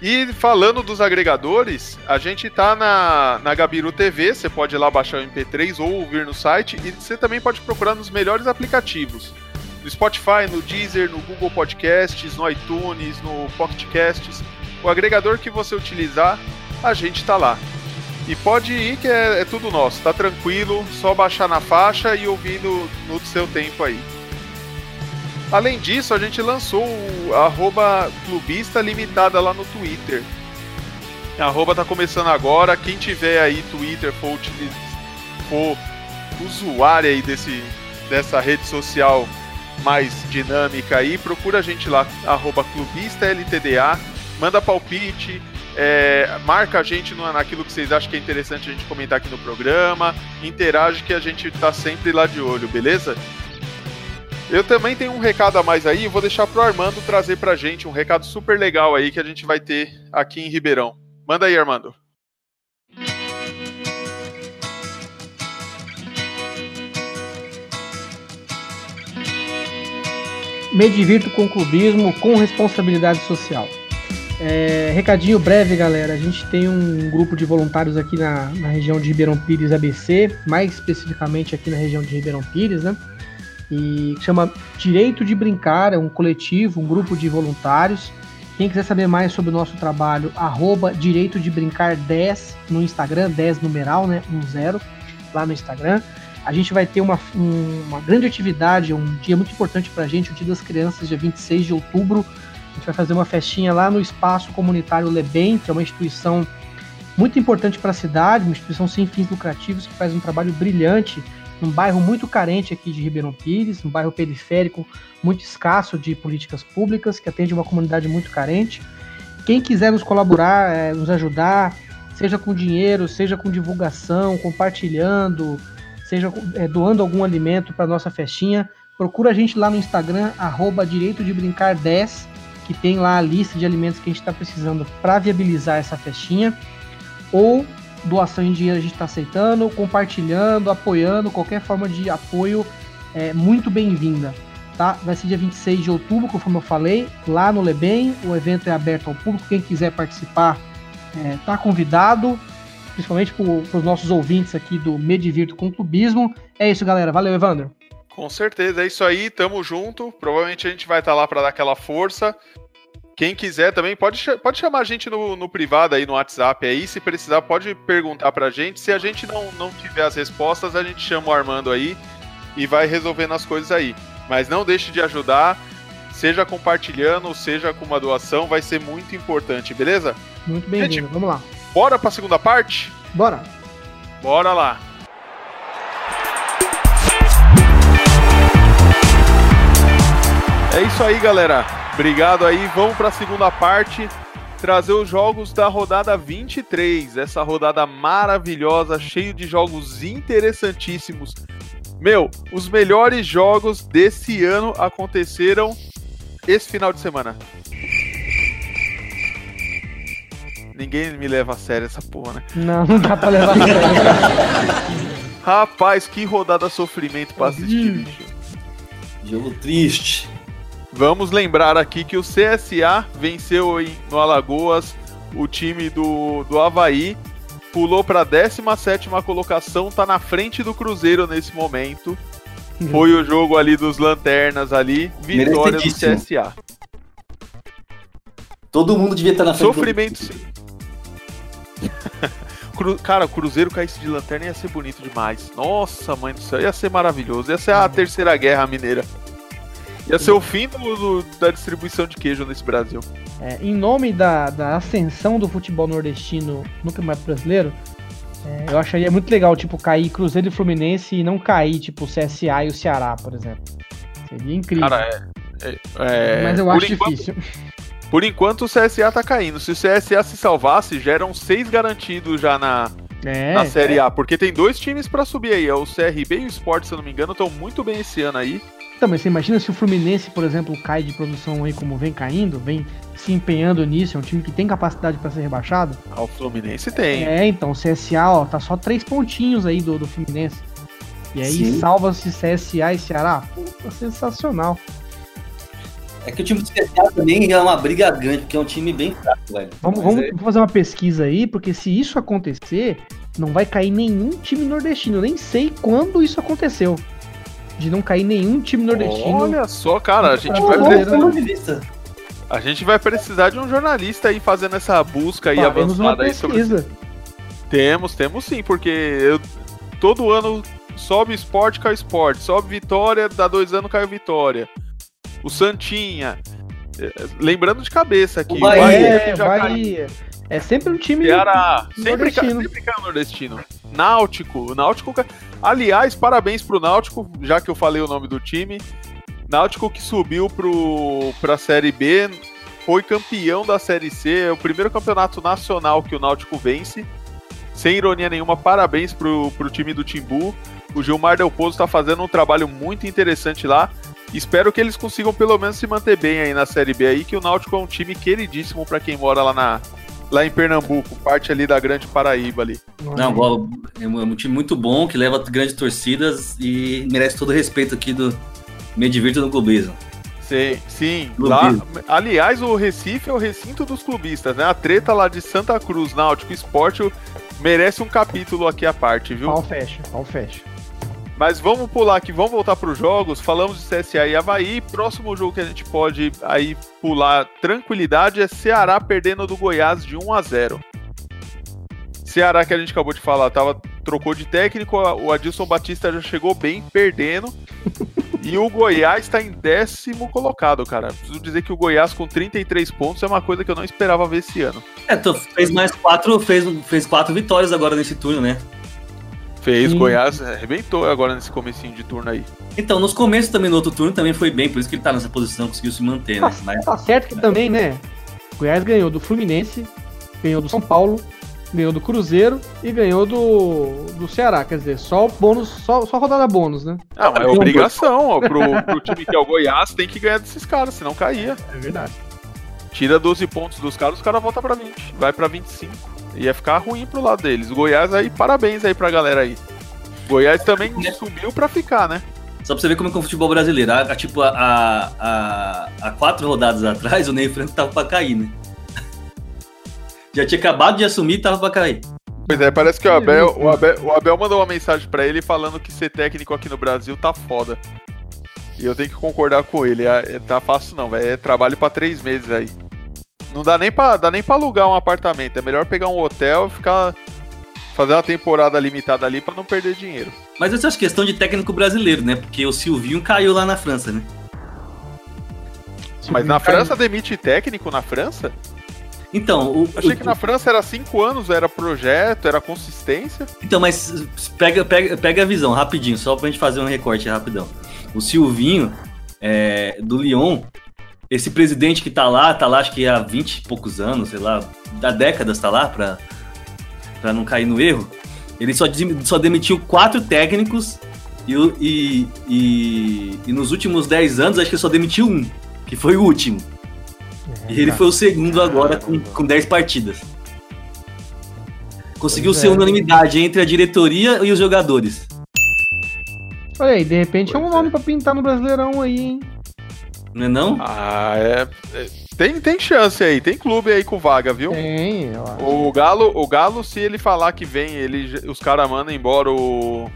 E falando dos agregadores, a gente tá na, na Gabiru TV, você pode ir lá baixar o MP3 ou ouvir no site, e você também pode procurar nos melhores aplicativos no Spotify, no Deezer, no Google Podcasts, no iTunes, no Pocket Casts. O agregador que você utilizar, a gente está lá. E pode ir que é, é, tudo nosso, tá tranquilo, só baixar na faixa e ouvir no, no seu tempo aí. Além disso, a gente lançou o arroba clubista limitada lá no Twitter. A arroba tá começando agora, quem tiver aí Twitter, for, for usuário aí desse, dessa rede social mais dinâmica aí, procura a gente lá, arroba clubista LTDA, manda palpite, é, marca a gente no, naquilo que vocês acham que é interessante a gente comentar aqui no programa, interage que a gente tá sempre lá de olho, beleza? Eu também tenho um recado a mais aí, vou deixar pro Armando trazer pra gente um recado super legal aí que a gente vai ter aqui em Ribeirão. Manda aí, Armando. me divirto com clubismo, com responsabilidade social. É, recadinho breve, galera. A gente tem um grupo de voluntários aqui na, na, região de Ribeirão Pires ABC, mais especificamente aqui na região de Ribeirão Pires, né? E chama Direito de Brincar, é um coletivo, um grupo de voluntários. Quem quiser saber mais sobre o nosso trabalho, arroba Direito de Brincar 10 no Instagram, 10 numeral, né? 10 lá no Instagram. A gente vai ter uma, um, uma grande atividade, um dia muito importante para a gente, o Dia das Crianças, dia 26 de outubro. Gente vai fazer uma festinha lá no Espaço Comunitário Lebem, que é uma instituição muito importante para a cidade, uma instituição sem fins lucrativos que faz um trabalho brilhante num bairro muito carente aqui de Ribeirão Pires, um bairro periférico muito escasso de políticas públicas, que atende uma comunidade muito carente. Quem quiser nos colaborar, é, nos ajudar, seja com dinheiro, seja com divulgação, compartilhando, seja é, doando algum alimento para nossa festinha, procura a gente lá no Instagram, arroba Direito de Brincar 10, que tem lá a lista de alimentos que a gente está precisando para viabilizar essa festinha. Ou doação em dinheiro a gente está aceitando, compartilhando, apoiando, qualquer forma de apoio é muito bem-vinda. Tá? Vai ser dia 26 de outubro, conforme eu falei, lá no Lebem. O evento é aberto ao público. Quem quiser participar está é, convidado principalmente para os nossos ouvintes aqui do Medivirto com Clubismo. É isso, galera. Valeu, Evandro. Com certeza, é isso aí, tamo junto. Provavelmente a gente vai estar tá lá para dar aquela força. Quem quiser também pode, pode chamar a gente no, no privado aí, no WhatsApp aí. Se precisar, pode perguntar pra gente. Se a gente não, não tiver as respostas, a gente chama o Armando aí e vai resolvendo as coisas aí. Mas não deixe de ajudar. seja compartilhando, seja com uma doação, vai ser muito importante, beleza? Muito bem-vindo, vamos lá. Bora pra segunda parte? Bora. Bora lá. É isso aí, galera. Obrigado aí. Vamos para a segunda parte trazer os jogos da rodada 23. Essa rodada maravilhosa, cheio de jogos interessantíssimos. Meu, os melhores jogos desse ano aconteceram esse final de semana. Ninguém me leva a sério essa porra, né? Não, não dá pra levar a *laughs* sério. Rapaz, que rodada sofrimento pra assistir, bicho. Jogo triste. Vamos lembrar aqui que o CSA venceu no Alagoas o time do, do Havaí, pulou para a 17 colocação, tá na frente do Cruzeiro nesse momento. Foi o jogo ali dos Lanternas ali, vitória do CSA. Todo mundo devia estar na frente. Sofrimento sim. *laughs* Cara, o Cruzeiro caísse de lanterna ia ser bonito demais. Nossa, mãe do céu, ia ser maravilhoso. Ia ser a terceira guerra mineira. Ia ser o fim do, do, da distribuição de queijo nesse Brasil. É, em nome da, da ascensão do futebol nordestino no Campeonato Brasileiro, é, eu acharia muito legal, tipo, cair Cruzeiro e Fluminense e não cair, tipo, o CSA e o Ceará, por exemplo. Seria incrível. Cara, é, é, é Mas eu acho enquanto, difícil. Por enquanto o CSA tá caindo. Se o CSA se salvasse, já eram seis garantidos já na, é, na Série A. Porque tem dois times para subir aí. É o CRB e o Sport, se eu não me engano, estão muito bem esse ano aí. Então, mas você imagina se o Fluminense, por exemplo, cai de produção aí como vem caindo, vem se empenhando nisso, é um time que tem capacidade para ser rebaixado? Ah, o Fluminense tem. É, então, o CSA, ó, tá só três pontinhos aí do, do Fluminense. E aí salva-se CSA e Ceará. Puta, sensacional. É que o time do CSA também é uma briga grande, porque é um time bem fraco, velho. Vamos, vamos é... fazer uma pesquisa aí, porque se isso acontecer, não vai cair nenhum time nordestino. Eu nem sei quando isso aconteceu de não cair nenhum time nordestino. Olha só, cara, a gente vai precisar. A gente vai precisar de um jornalista aí fazendo essa busca aí avançada aí sobre. Temos, temos sim, porque eu, todo ano sobe esporte, cai esporte. Sobe vitória, dá dois anos caiu vitória. O Santinha. É, lembrando de cabeça aqui. O Bahia, Bahia, já Bahia. É sempre um time Ceará, sempre, sempre caiu nordestino. Náutico, Náutico. Aliás, parabéns pro Náutico, já que eu falei o nome do time. Náutico que subiu pro, pra Série B, foi campeão da Série C, é o primeiro campeonato nacional que o Náutico vence. Sem ironia nenhuma, parabéns pro, pro time do Timbu. O Gilmar Del Pozo está fazendo um trabalho muito interessante lá. Espero que eles consigam pelo menos se manter bem aí na Série B aí, que o Náutico é um time queridíssimo para quem mora lá na, lá em Pernambuco, parte ali da Grande Paraíba ali. Não, é um time muito bom, que leva grandes torcidas e merece todo o respeito aqui do Medivirto no clubismo. Sim, sim. Lá, aliás, o Recife é o recinto dos clubistas, né? A treta lá de Santa Cruz, Náutico Esporte, merece um capítulo aqui à parte, viu? Pau fecha, pau fecha. Mas vamos pular aqui, vamos voltar para os jogos. Falamos de CSA e Havaí. Próximo jogo que a gente pode aí pular tranquilidade é Ceará perdendo do Goiás de 1 a 0. Ceará que a gente acabou de falar, tava, trocou de técnico, o Adilson Batista já chegou bem, perdendo. *laughs* e o Goiás está em décimo colocado, cara. Preciso dizer que o Goiás com 33 pontos é uma coisa que eu não esperava ver esse ano. É, fez mais quatro, fez, fez quatro vitórias agora nesse turno, né? Fez, Sim. Goiás arrebentou agora nesse comecinho de turno aí. Então, nos começos também, no outro turno, também foi bem, por isso que ele tá nessa posição, conseguiu se manter, né? Tá, Mas... tá certo que também, né? Goiás ganhou do Fluminense, ganhou do São Paulo, ganhou do Cruzeiro e ganhou do, do Ceará. Quer dizer, só bônus, só, só rodada bônus, né? Não, é obrigação, ó, pro, pro time que é o Goiás, tem que ganhar desses caras, senão caía. É verdade. Tira 12 pontos dos caras, os caras voltam pra 20. Vai pra 25. Ia ficar ruim pro lado deles. O Goiás aí, parabéns aí pra galera aí. Goiás também né? subiu pra ficar, né? Só pra você ver como é, que é o futebol brasileiro. A, a tipo, a, a, a, quatro rodadas atrás, o Ney Franco tava pra cair, né? *laughs* Já tinha acabado de assumir e tava pra cair. Pois é, parece que o Abel, o Abel, o Abel mandou uma mensagem para ele falando que ser técnico aqui no Brasil tá foda. E eu tenho que concordar com ele. É, é tá fácil não, velho. É trabalho para três meses aí. Não dá nem pra, dá nem pra alugar um apartamento. É melhor pegar um hotel e ficar. Fazer uma temporada limitada ali para não perder dinheiro. Mas essa é questão de técnico brasileiro, né? Porque o Silvinho caiu lá na França, né? Mas na França demite técnico na França? Então, o, Achei o- que na França era cinco anos, era projeto, era consistência. Então, mas pega, pega, pega a visão rapidinho, só pra gente fazer um recorte rapidão. O Silvinho, é, do Lyon, esse presidente que tá lá, tá lá acho que há 20 e poucos anos, sei lá, há décadas tá lá pra, pra não cair no erro. Ele só, só demitiu quatro técnicos e, e, e, e nos últimos 10 anos acho que ele só demitiu um, que foi o último. É, E ele foi o segundo agora com, com 10 partidas. Conseguiu Pois ser é. unanimidade entre a diretoria e os jogadores. Olha aí, de repente é um Pois nome é. pra pintar no Brasileirão aí, hein? Não é não? Ah, é. é- Tem, tem chance aí, tem clube aí com vaga, viu? Tem, eu acho. O Galo, o Galo, se ele falar que vem, ele, os caras mandam embora o,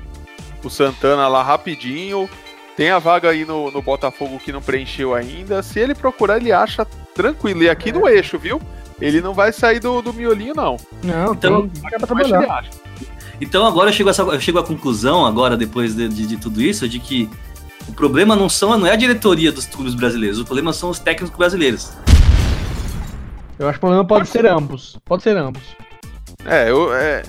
o Santana lá rapidinho. Tem a vaga aí no, no Botafogo que não preencheu ainda. Se ele procurar, ele acha tranquilo. E aqui no eixo, viu? Ele não vai sair do, do miolinho, não. Não, Então. Então agora eu chego, a essa, eu chego à conclusão, agora, depois de, de- de tudo isso, de que o problema não, são, não é a diretoria dos clubes brasileiros, o problema são os técnicos brasileiros. Eu acho que o problema pode ser ambos. Pode ser ambos. É, eu. É...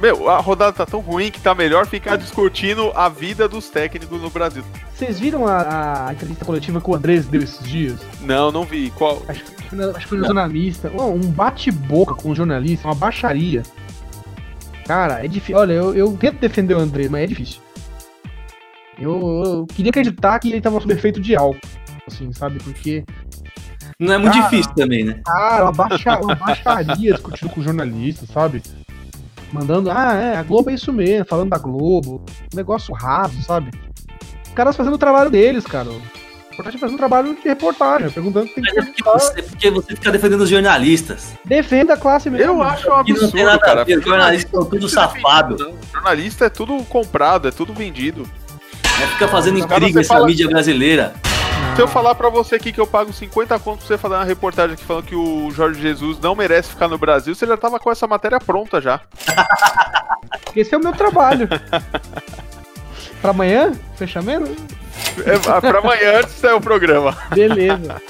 Meu, a rodada tá tão ruim que tá melhor ficar discutindo a vida dos técnicos no Brasil. Vocês viram a, a entrevista coletiva que o Andrés deu esses dias? Não, não vi. Qual? Acho, acho que foi- no jornalista. Um bate-boca com o jornalista, uma baixaria. Cara, é difícil. Olha, eu, eu tento defender o André, mas é difícil. Eu, eu queria acreditar que ele tava sob efeito de álcool. Assim, sabe? Porque, Não é muito Ah. difícil também, né? cara, uma, baixa, uma baixaria discutindo com jornalista, sabe? Mandando, ah, é, a Globo é isso mesmo, falando da Globo. Um negócio raso, sabe? Os caras fazendo o trabalho deles, cara. O importante é fazer um trabalho de reportagem, perguntando o que tem que Mas é porque você, é porque você fica defendendo os jornalistas. Defenda a classe mesmo. Eu acho um E não absurdo, tem nada cara. os jornalistas são tudo safado. Jornalista é tudo comprado, é tudo vendido. Né? Fica fazendo intriga essa fala- mídia brasileira. Se eu falar pra você aqui que eu pago 50 conto pra você fazer uma reportagem aqui falando que o Jorge Jesus não merece ficar no Brasil, você já tava com essa matéria pronta já. *laughs* Esse é o meu trabalho. *laughs* pra amanhã? Fechamento? É, pra amanhã antes sair o programa. *laughs* Beleza.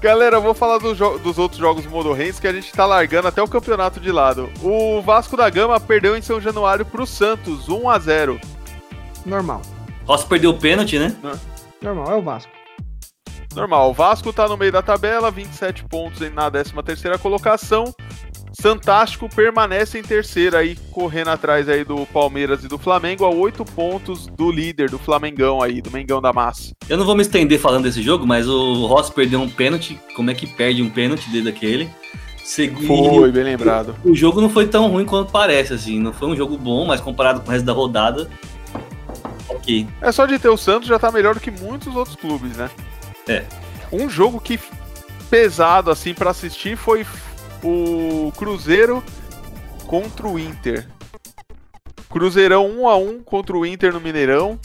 Galera, eu vou falar dos, jo- dos outros jogos modorrentes que a gente tá largando até o campeonato de lado. O Vasco da Gama perdeu em São Januário pro Santos, 1 a 0 Normal. Rossi perdeu o pênalti, né? Normal, é o Vasco. Normal, o Vasco tá no meio da tabela, 27 pontos na 13ª colocação. Santástico permanece em terceira aí, correndo atrás aí do Palmeiras e do Flamengo, a 8 pontos do líder, do Flamengão aí, do Mengão da Massa. Eu não vou me estender falando desse jogo, mas o Rossi perdeu um pênalti. Como é que perde um pênalti desde aquele? Segui- Foi, bem lembrado. O jogo não foi tão ruim quanto parece, assim. Não foi um jogo bom, mas comparado com o resto da rodada. Ok. É só de ter o Santos já tá melhor do que muitos outros clubes, né? É. Um jogo que pesado assim pra assistir foi o Cruzeiro contra o Inter. Cruzeirão 1 a 1 contra o Inter no Mineirão.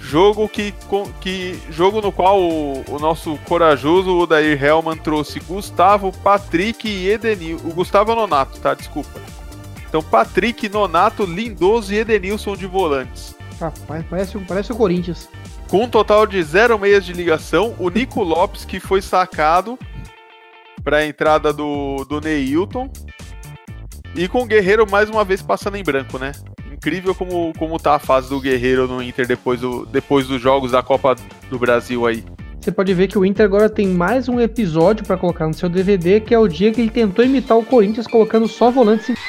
Jogo que, que jogo no qual o, o nosso corajoso Odair Hellman trouxe Gustavo, Patrick e Edenil. O Gustavo é Nonato, tá? Desculpa. Então Patrick, Nonato, Lindoso e Edenilson de volantes. Rapaz, parece, o- parece o Corinthians. Com um total de zero meias de ligação, o Nico Lopes, que foi sacado para a entrada do, do Neilton. E com o Guerreiro mais uma vez passando em branco, né? Incrível como, como tá a fase do Guerreiro no Inter depois, do, depois dos jogos da Copa do Brasil aí. Você pode ver que o Inter agora tem mais um episódio pra colocar no seu DVD, que é o dia que ele tentou imitar o Corinthians colocando só volantes em... *laughs*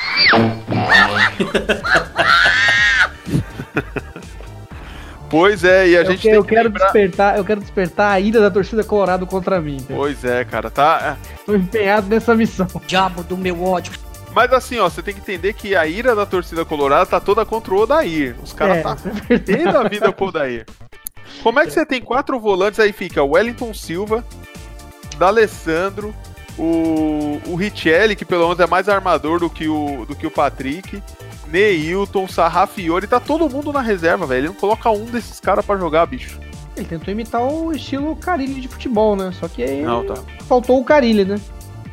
Pois é, e a eu, gente que- tem eu que quero lembrar... despertar, eu quero despertar a ira da torcida Colorado contra mim. Pois é, cara, tá... Tô empenhado nessa missão. Diabo do meu ódio. Mas assim, ó, você tem que entender que a ira da torcida colorada tá toda contra o Odair. Os caras É, tá isso *laughs* é perdendo a vida com o Odair. Como é que você tem quatro volantes aí fica o Wellington Silva, D'Alessandro, o, o Richelli, que pelo menos é mais armador do que o, do que o Patrick, Neilton, Sarrafiori, tá todo mundo na reserva, velho. Ele não coloca um desses caras pra jogar, bicho. Ele tentou imitar o estilo Carilli de futebol, né? Só que aí Não, tá. faltou o Carilli, né?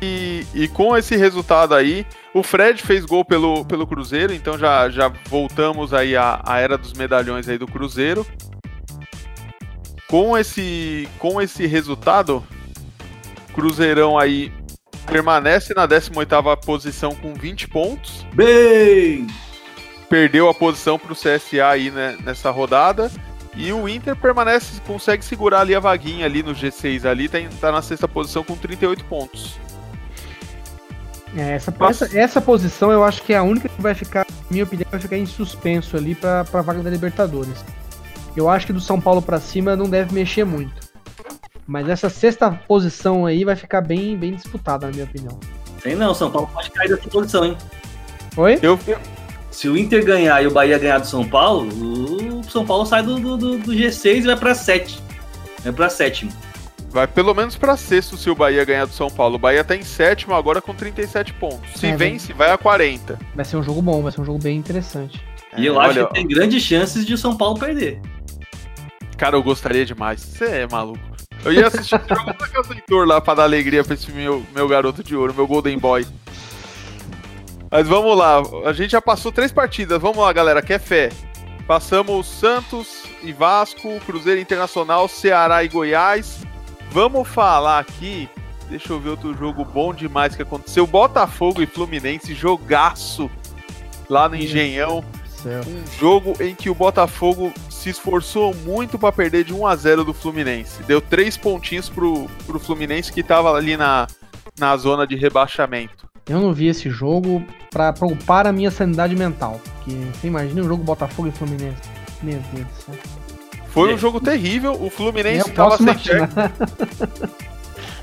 E, e com esse resultado aí, o Fred fez gol pelo, pelo Cruzeiro, então já, já voltamos aí à, à era dos medalhões aí do Cruzeiro. Com esse, com esse resultado, Cruzeirão aí permanece na 18ª posição com 20 pontos. Bem! Perdeu a posição para o CSA aí né, nessa rodada. E o Inter permanece, consegue segurar ali a vaguinha ali no G6 ali, tá, tá na sexta posição com 38 pontos. É, essa, essa, essa, posição eu acho que é a única que vai ficar, na minha opinião, vai ficar em suspenso ali para a vaga da Libertadores. Eu acho que do São Paulo para cima não deve mexer muito. Mas essa sexta posição aí vai ficar bem, bem disputada, na minha opinião. Sei não, São Paulo pode cair dessa posição, hein? Oi? Eu, se o Inter ganhar e o Bahia ganhar do São Paulo, o São Paulo sai do, do, do G6 e vai para 7. Vai para sétimo. Vai pelo menos para sexto se o Bahia ganhar do São Paulo. O Bahia tá em sétimo agora com 37 pontos. Se é, vence, vai a 40. Vai ser um jogo bom, vai ser um jogo bem interessante. E eu é, acho olha, que tem grandes chances de o São Paulo perder. Cara, eu gostaria demais. Você é maluco. Eu ia assistir o jogo da Casa Heitor lá pra dar alegria pra esse meu, meu garoto de ouro, meu Golden Boy. Mas vamos lá, a gente já passou três partidas. Vamos lá, galera, que é fé. Passamos Santos e Vasco, Cruzeiro Internacional, Ceará e Goiás. Vamos falar aqui. Deixa eu ver outro jogo bom demais que aconteceu. Botafogo e Fluminense, jogaço lá no Engenhão. Um jogo em que o Botafogo se esforçou muito para perder de 1 a 0 do Fluminense. Deu três pontinhos pro, pro Fluminense que estava ali na, na zona de rebaixamento. Eu não vi esse jogo para poupar a minha sanidade mental. Porque você imagina um jogo Botafogo e Fluminense. Meu Deus do céu. Foi um jogo terrível. O Fluminense estava sem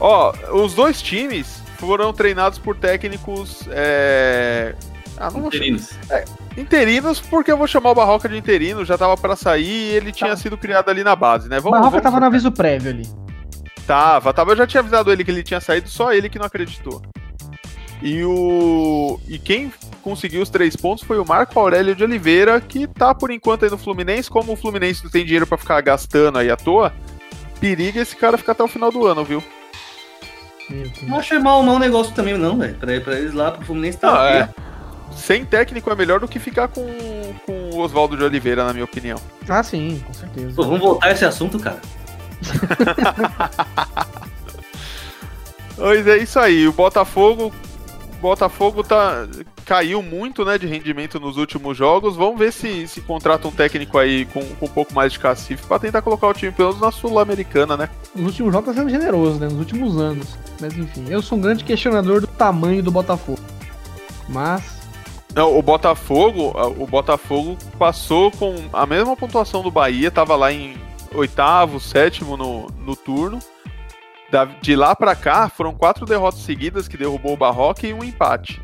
Ó, os dois times foram treinados por técnicos. É... Ah, não interinos. É, interinos, porque eu vou chamar o Barroca de interino, já tava para sair e ele tinha tá. sido criado ali na base, né? Vamos, Barroca vamos... tava no aviso prévio ali. Tava, tava, eu já tinha avisado ele que ele tinha saído, só ele que não acreditou. E o e quem conseguiu os três pontos foi o Marco Aurélio de Oliveira, que tá por enquanto aí no Fluminense. Como o Fluminense não tem dinheiro para ficar gastando aí à toa, periga esse cara ficar até o final do ano, viu? Não achei mal, mal negócio também, não, velho. Pra, pra, eles lá, pro Fluminense tá. Ah, é. Sem técnico é melhor do que ficar com, com o Oswaldo de Oliveira, na minha opinião. Ah, sim, com certeza. Pô, vamos voltar a esse assunto, cara. *laughs* pois é isso aí. O Botafogo Botafogo tá, caiu muito né, de rendimento nos últimos jogos. Vamos ver se, se contrata um técnico aí com, com um pouco mais de cacife para tentar colocar o time pelo menos na Sul-Americana, né? Nos últimos jogos tá sendo generoso, né? Nos últimos anos. Mas enfim, eu sou um grande questionador do tamanho do Botafogo. Mas. Não, o Botafogo, o Botafogo passou com a mesma pontuação do Bahia, tava lá em oitavo, sétimo no, no turno de lá para cá, foram quatro derrotas seguidas que derrubou o Barroca e um empate.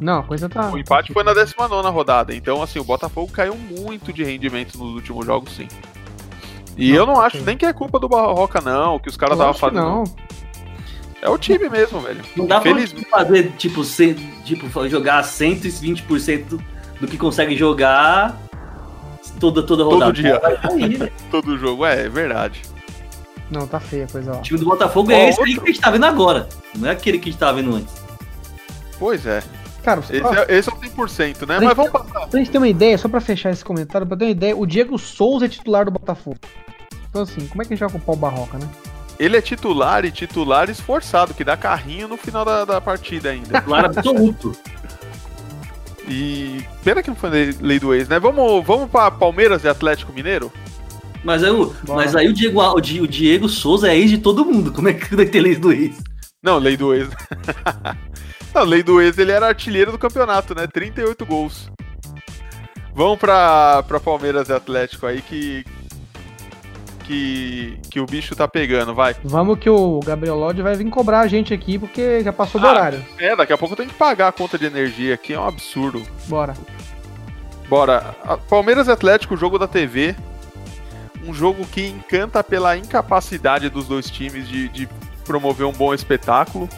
Não, a coisa tá. O empate foi na 19 rodada. Então, assim, o Botafogo caiu muito de rendimento nos últimos jogos, sim. E não, eu não acho nem que é culpa do Barroca, não, que os caras estavam fazendo. Não. É o time mesmo, velho. Não dá pra fazer, tipo, se, tipo, jogar 120% do que consegue jogar toda, toda rodada. Todo dia. *laughs* Todo jogo, é, é verdade. Não, tá feia a coisa lá. O time do Botafogo é esse outro... que a gente tá vendo agora. Não é aquele que a gente tava vendo antes. Pois é. Cara, esse, é, esse é o 100%, né? Mas vamos passar. Pra gente ter uma ideia, só pra fechar esse comentário, pra ter uma ideia, o Diego Souza é titular do Botafogo. Então, assim, como é que a gente vai ocupar o Barroca, né? Ele é titular e titular esforçado, que dá carrinho no final da, da partida ainda. Titular absoluto. E pena que não foi lei do ex, né? Vamos, vamos pra Palmeiras e Atlético Mineiro? Mas aí, o, mas aí o, Diego, o, Diego Souza é ex de todo mundo. Como é que vai ter lei do ex? Não, lei do ex. *laughs* Não, lei do ex ele era artilheiro do campeonato, né? 38 gols. Vamos pra, pra Palmeiras e Atlético aí que, que, que o bicho tá pegando, vai. Vamos que o Gabriel Lodge vai vir cobrar a gente aqui porque já passou do ah, horário. É, daqui a pouco tem que pagar a conta de energia aqui, é um absurdo. Bora. Bora. Palmeiras Atlético, jogo da TV um jogo que encanta pela incapacidade dos dois times de, de promover um bom espetáculo.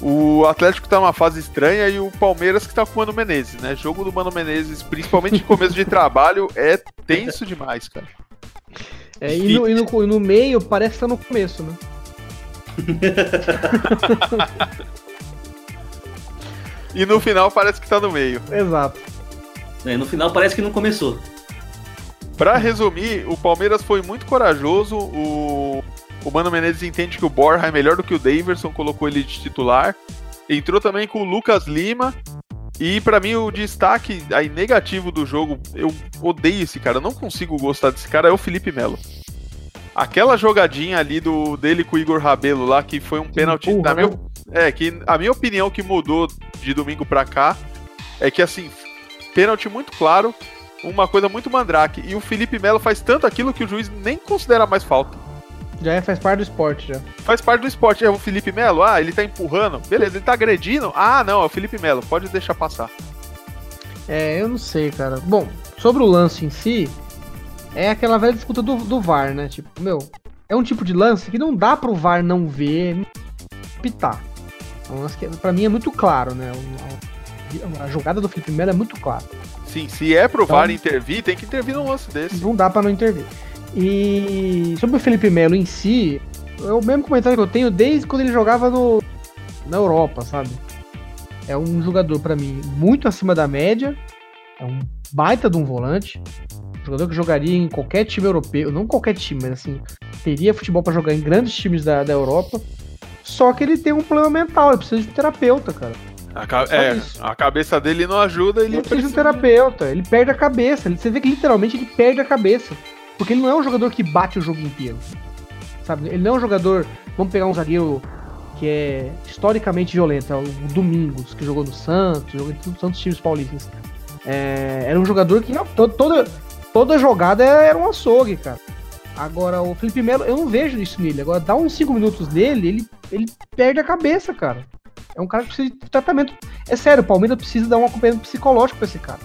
O Atlético tá numa fase estranha e o Palmeiras que tá com o Mano Menezes, né? Jogo do Mano Menezes, principalmente em começo de *laughs* trabalho, é tenso demais, cara. É, e, no, e, no, e no meio parece que tá no começo, né? *laughs* e no final parece que tá no meio. Exato. É, no final parece que não começou. Pra resumir, o Palmeiras foi muito corajoso. O, o Mano Menezes entende que o Borja é melhor do que o Daverson, colocou ele de titular. Entrou também com o Lucas Lima. E pra mim o destaque aí negativo do jogo, eu odeio esse cara, eu não consigo gostar desse cara, é o Felipe Melo. Aquela jogadinha ali do dele com o Igor Rabelo lá, que foi um pênalti. Na né? meu, é, que a minha opinião que mudou de domingo pra cá é que assim, pênalti muito claro, uma coisa muito mandrake. E o Felipe Melo faz tanto aquilo que o juiz nem considera mais falta. Já é, faz parte do esporte já. Faz parte do esporte. É o Felipe Melo? Ah, ele tá empurrando. Beleza, ele tá agredindo? Ah, não, é o Felipe Melo. Pode deixar passar. É, eu não sei, cara. Bom, sobre o lance em si, é aquela velha disputa do, do VAR, né? Tipo, meu, é um tipo de lance que não dá pro VAR não ver, pitar. É um lance que, pra mim, é muito claro, né? A, jogada do Felipe Melo é muito clara. Sim, se é pro VAR Então- intervir, tem que intervir num lance desse. Não dá pra não intervir. E sobre o Felipe Melo em si, é o mesmo comentário que eu tenho desde quando ele jogava no, na Europa, sabe? É um jogador, pra mim, muito acima da média. É um baita de um volante. Um jogador que jogaria em qualquer time europeu. Não qualquer time, mas assim, teria futebol pra jogar em grandes times da, da Europa. Só que ele tem um problema mental, ele precisa de um terapeuta, cara. A, ca- é, a cabeça dele não ajuda, ele Ele precisa de um terapeuta, ele perde a cabeça. Você vê que literalmente ele perde a cabeça. Porque ele não é um jogador que bate o jogo inteiro. Sabe? Ele não é um jogador. Vamos pegar um zagueiro que é historicamente violento. É o Domingos, que jogou no Santos, jogou em tantos times paulistas. É, era um jogador que não, to- toda, toda jogada era um açougue, cara. Agora, o Felipe Melo, eu não vejo isso nele. Agora, dá uns 5 minutos dele, ele, ele perde a cabeça, cara. É um cara que precisa de tratamento. É sério, o Palmeiras precisa dar um acompanhamento psicológico pra esse cara.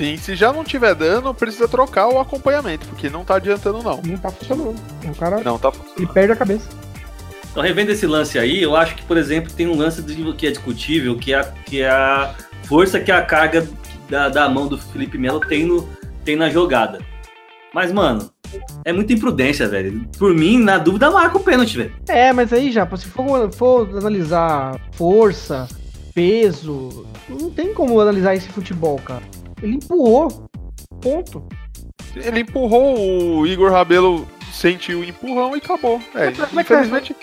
Sim, se já não tiver dando, precisa trocar o acompanhamento, porque não tá adiantando, não. Não tá funcionando. O cara, Não tá ele funcionando. perde a cabeça. Então, revendo esse lance aí, eu acho que, por exemplo, tem um lance que é discutível, que é, a- que é a força que a carga da, da mão do Felipe Melo tem, no, tem na jogada. Mas, mano, é muita imprudência, velho. Por mim, na dúvida, marca o pênalti, velho. É, mas aí já, se for, for analisar força, peso, não tem como analisar esse futebol, cara. Ele empurrou. Ponto. Ele empurrou o Igor Rabelo, sentiu o empurrão e acabou. É, Mas é infelizmente,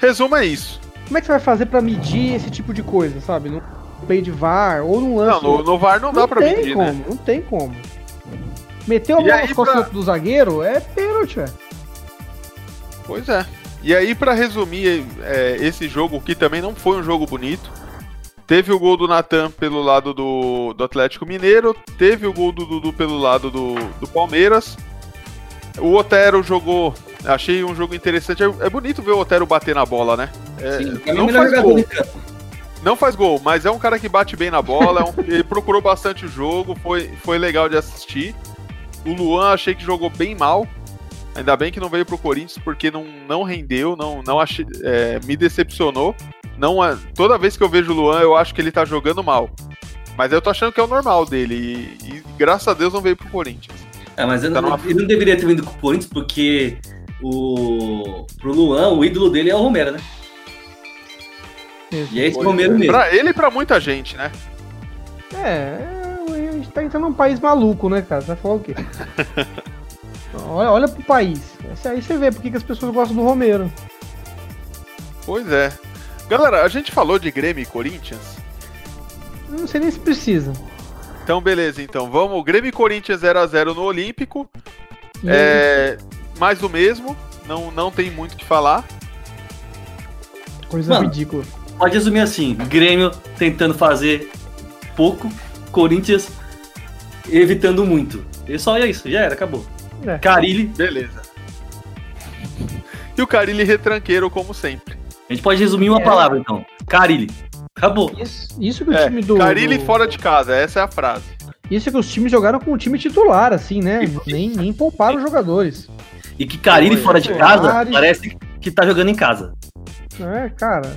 resumo é isso. Como é que você vai fazer pra medir esse tipo de coisa, sabe? Num play de VAR ou num lance. Não, no, no VAR não, dá pra medir, como, né? não tem como. Meteu a aí, nas costas pra- do zagueiro é pênalti, velho. Pois é. E aí, pra resumir é, esse jogo, que também não foi um jogo bonito, teve o gol do Natan pelo lado do, do Atlético Mineiro, teve o gol do Dudu pelo lado do, do Palmeiras. O Otero jogou. Achei um jogo interessante. É, é bonito ver o Otero bater na bola, né? É, Sim, não melhor faz gol. Não faz gol, mas é um cara que bate bem na bola, é um- *laughs* ele procurou bastante o jogo, foi, foi legal de assistir. O Luan achei que jogou bem mal. Ainda bem que não veio pro Corinthians, porque não, não rendeu, não, não achei, é, me decepcionou. Não, é- toda vez que eu vejo o Luan, eu acho que ele tá jogando mal. Mas eu tô achando que é o normal dele. E, e graças a Deus não veio pro Corinthians. É, mas Tá não- numa- ele não deveria ter vindo com o Corinthians, porque o, pro Luan, o ídolo dele é o Romero, né? E é esse Romero mesmo. Pra ele e pra muita gente, né? É, a gente tá entrando num país maluco, né, cara? Você vai falar o quê? *laughs* olha, olha pro país. Esse Aí você vê por que que as pessoas gostam do Romero. Pois é. Galera, a gente falou de Grêmio e Corinthians. Não sei nem se precisa. Então, beleza, então. Vamos. Grêmio e Corinthians 0x0 no Olímpico. E É, mais do mesmo. Não, não tem muito o que falar. Coisa Mano. ridícula. Pode resumir assim: Grêmio tentando fazer pouco, Corinthians evitando muito. E só é isso, já era, acabou. É. Carilli, Beleza. E o Carilli retranqueiro, como sempre. A gente pode resumir uma É. palavra então: Carilli. Acabou. Isso, isso que o É, time do. Carilli do- fora de casa, essa é a frase. Isso que os times jogaram com o time titular, assim, né? *laughs* Nem, nem pouparam os jogadores. E que Carilli fora de casa parece que tá jogando em casa. É, cara.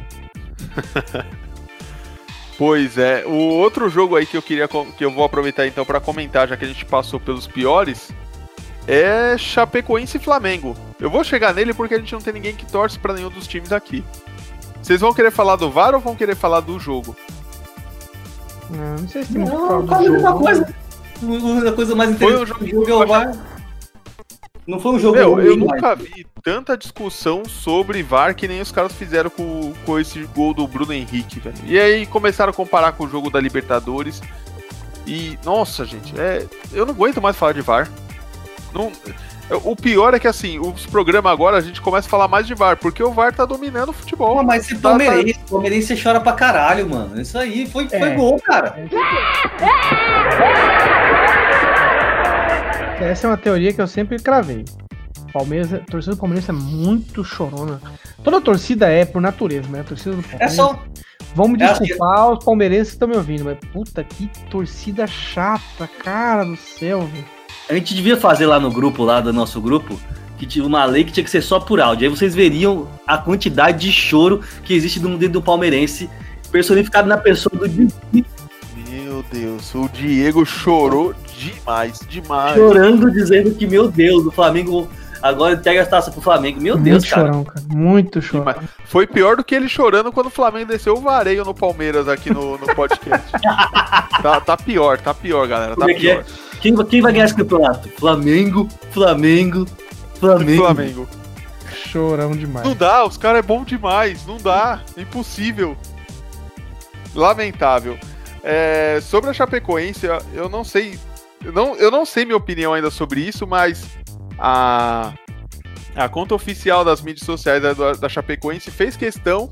*laughs* Pois é. O outro jogo aí que eu queria que eu vou aproveitar então pra comentar, já que a gente passou pelos piores, é Chapecoense e Flamengo. Eu vou chegar nele porque a gente não tem ninguém que torce pra nenhum dos times aqui. Vocês vão querer falar do VAR ou vão querer falar do jogo? Não, não sei se tem Não, falar do quase a mesma coisa. A coisa mais interessante Foi um do jogo é o VAR. Não foi um jogo Meu, eu nunca mas- vi tanta discussão sobre VAR que nem os caras fizeram com, com esse gol do Bruno Henrique, velho. E aí começaram a comparar com o jogo da Libertadores. E, nossa, gente, é, eu não aguento mais falar de VAR. Não, o pior é que, assim, os programas agora a gente começa a falar mais de VAR, porque o VAR tá dominando o futebol. Pô, mas esse Tá- palmeirense, palmeirense você chora pra caralho, mano. Isso aí foi, foi É. gol, cara. Essa é uma teoria que eu sempre cravei. Palmeiras, a torcida do Palmeiras é muito chorona. Toda torcida é, por natureza, mas a torcida do É Palmeiras. só. Vão me é assim. desculpar, os palmeirenses que estão me ouvindo, mas puta que torcida chata, cara do céu, velho. A gente devia fazer lá no grupo, lá do nosso grupo, que tinha uma lei que tinha que ser só por áudio. Aí vocês veriam a quantidade de choro que existe no dentro do palmeirense, personificado na pessoa do Meu Deus, o Diego chorou demais, demais. chorando, dizendo que, meu Deus, o Flamengo agora entrega a taça pro Flamengo. Meu Deus, muito cara. chorão, cara. Muito chorão. Foi pior do que ele chorando quando o Flamengo desceu o vareio no Palmeiras aqui no, no podcast. *laughs* tá, tá pior, tá pior, galera. Tá Como é é? pior. Quem, quem vai ganhar esse campeonato? Flamengo, Flamengo, Flamengo. Flamengo. Chorão demais. Não dá, os caras é bom demais. Não dá. Impossível. Lamentável. É, sobre a Chapecoense, eu- eu não sei. Eu não, eu não sei minha opinião ainda sobre isso, mas a, a conta oficial das mídias sociais da, da Chapecoense fez questão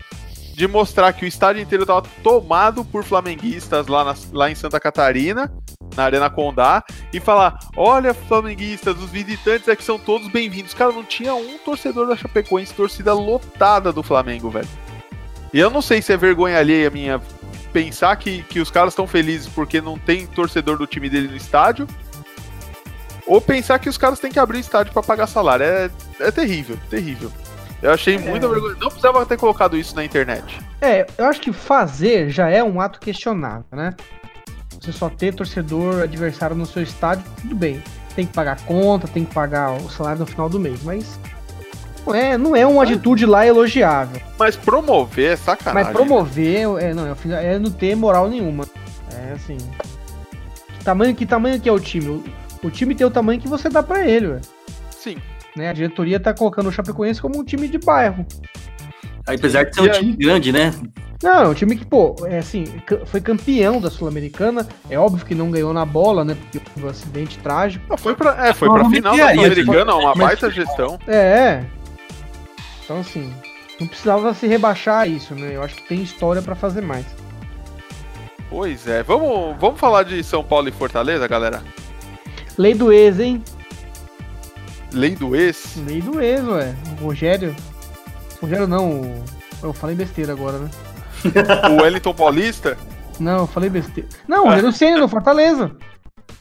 de mostrar que o estádio inteiro estava tomado por flamenguistas lá, na- lá em Santa Catarina, na Arena Condá, e falar: olha, flamenguistas, os visitantes é que são todos bem-vindos. Cara, não tinha um torcedor da Chapecoense, torcida lotada do Flamengo, velho. E eu não sei se é vergonha alheia minha pensar que, que os caras estão felizes porque não tem torcedor do time dele no estádio, ou pensar que os caras têm que abrir estádio para pagar salário. É, é terrível, terrível. Eu achei muita vergonha. Não precisava ter colocado isso na internet. É, eu acho que fazer já é um ato questionável, né? Você só ter torcedor adversário no seu estádio, tudo bem. Tem que pagar conta, tem que pagar o salário no final do mês, mas não é, não é uma atitude lá elogiável. Mas promover é sacanagem. Mas promover é, não, é, é não ter moral nenhuma. É assim. Que tamanho, que tamanho que é o time? O, o time tem o tamanho que você dá pra ele, ué. Sim. Né? A diretoria tá colocando o Chapecoense como um time de bairro. Apesar de ser um E aí? time grande, né? Não, é um time que, pô, é assim, foi campeão da Sul-Americana. É óbvio que não ganhou na bola, né? Porque houve um acidente trágico. Não, foi pra, é, foi Não, pra não final da Sul-Americana, uma mas- baita gestão. É. Então, assim, não precisava se rebaixar a isso, né? Eu acho que tem história pra fazer mais. Pois é. Vamos, vamos falar de São Paulo e Fortaleza, galera? Lei do ex, hein? Lei do ex. Lei do ex, ué. O Rogério. Rogério não. o- Eu falei besteira agora, né? o Wellington Paulista. Não, eu falei besteira. Não, o Rogério Senna, no Fortaleza.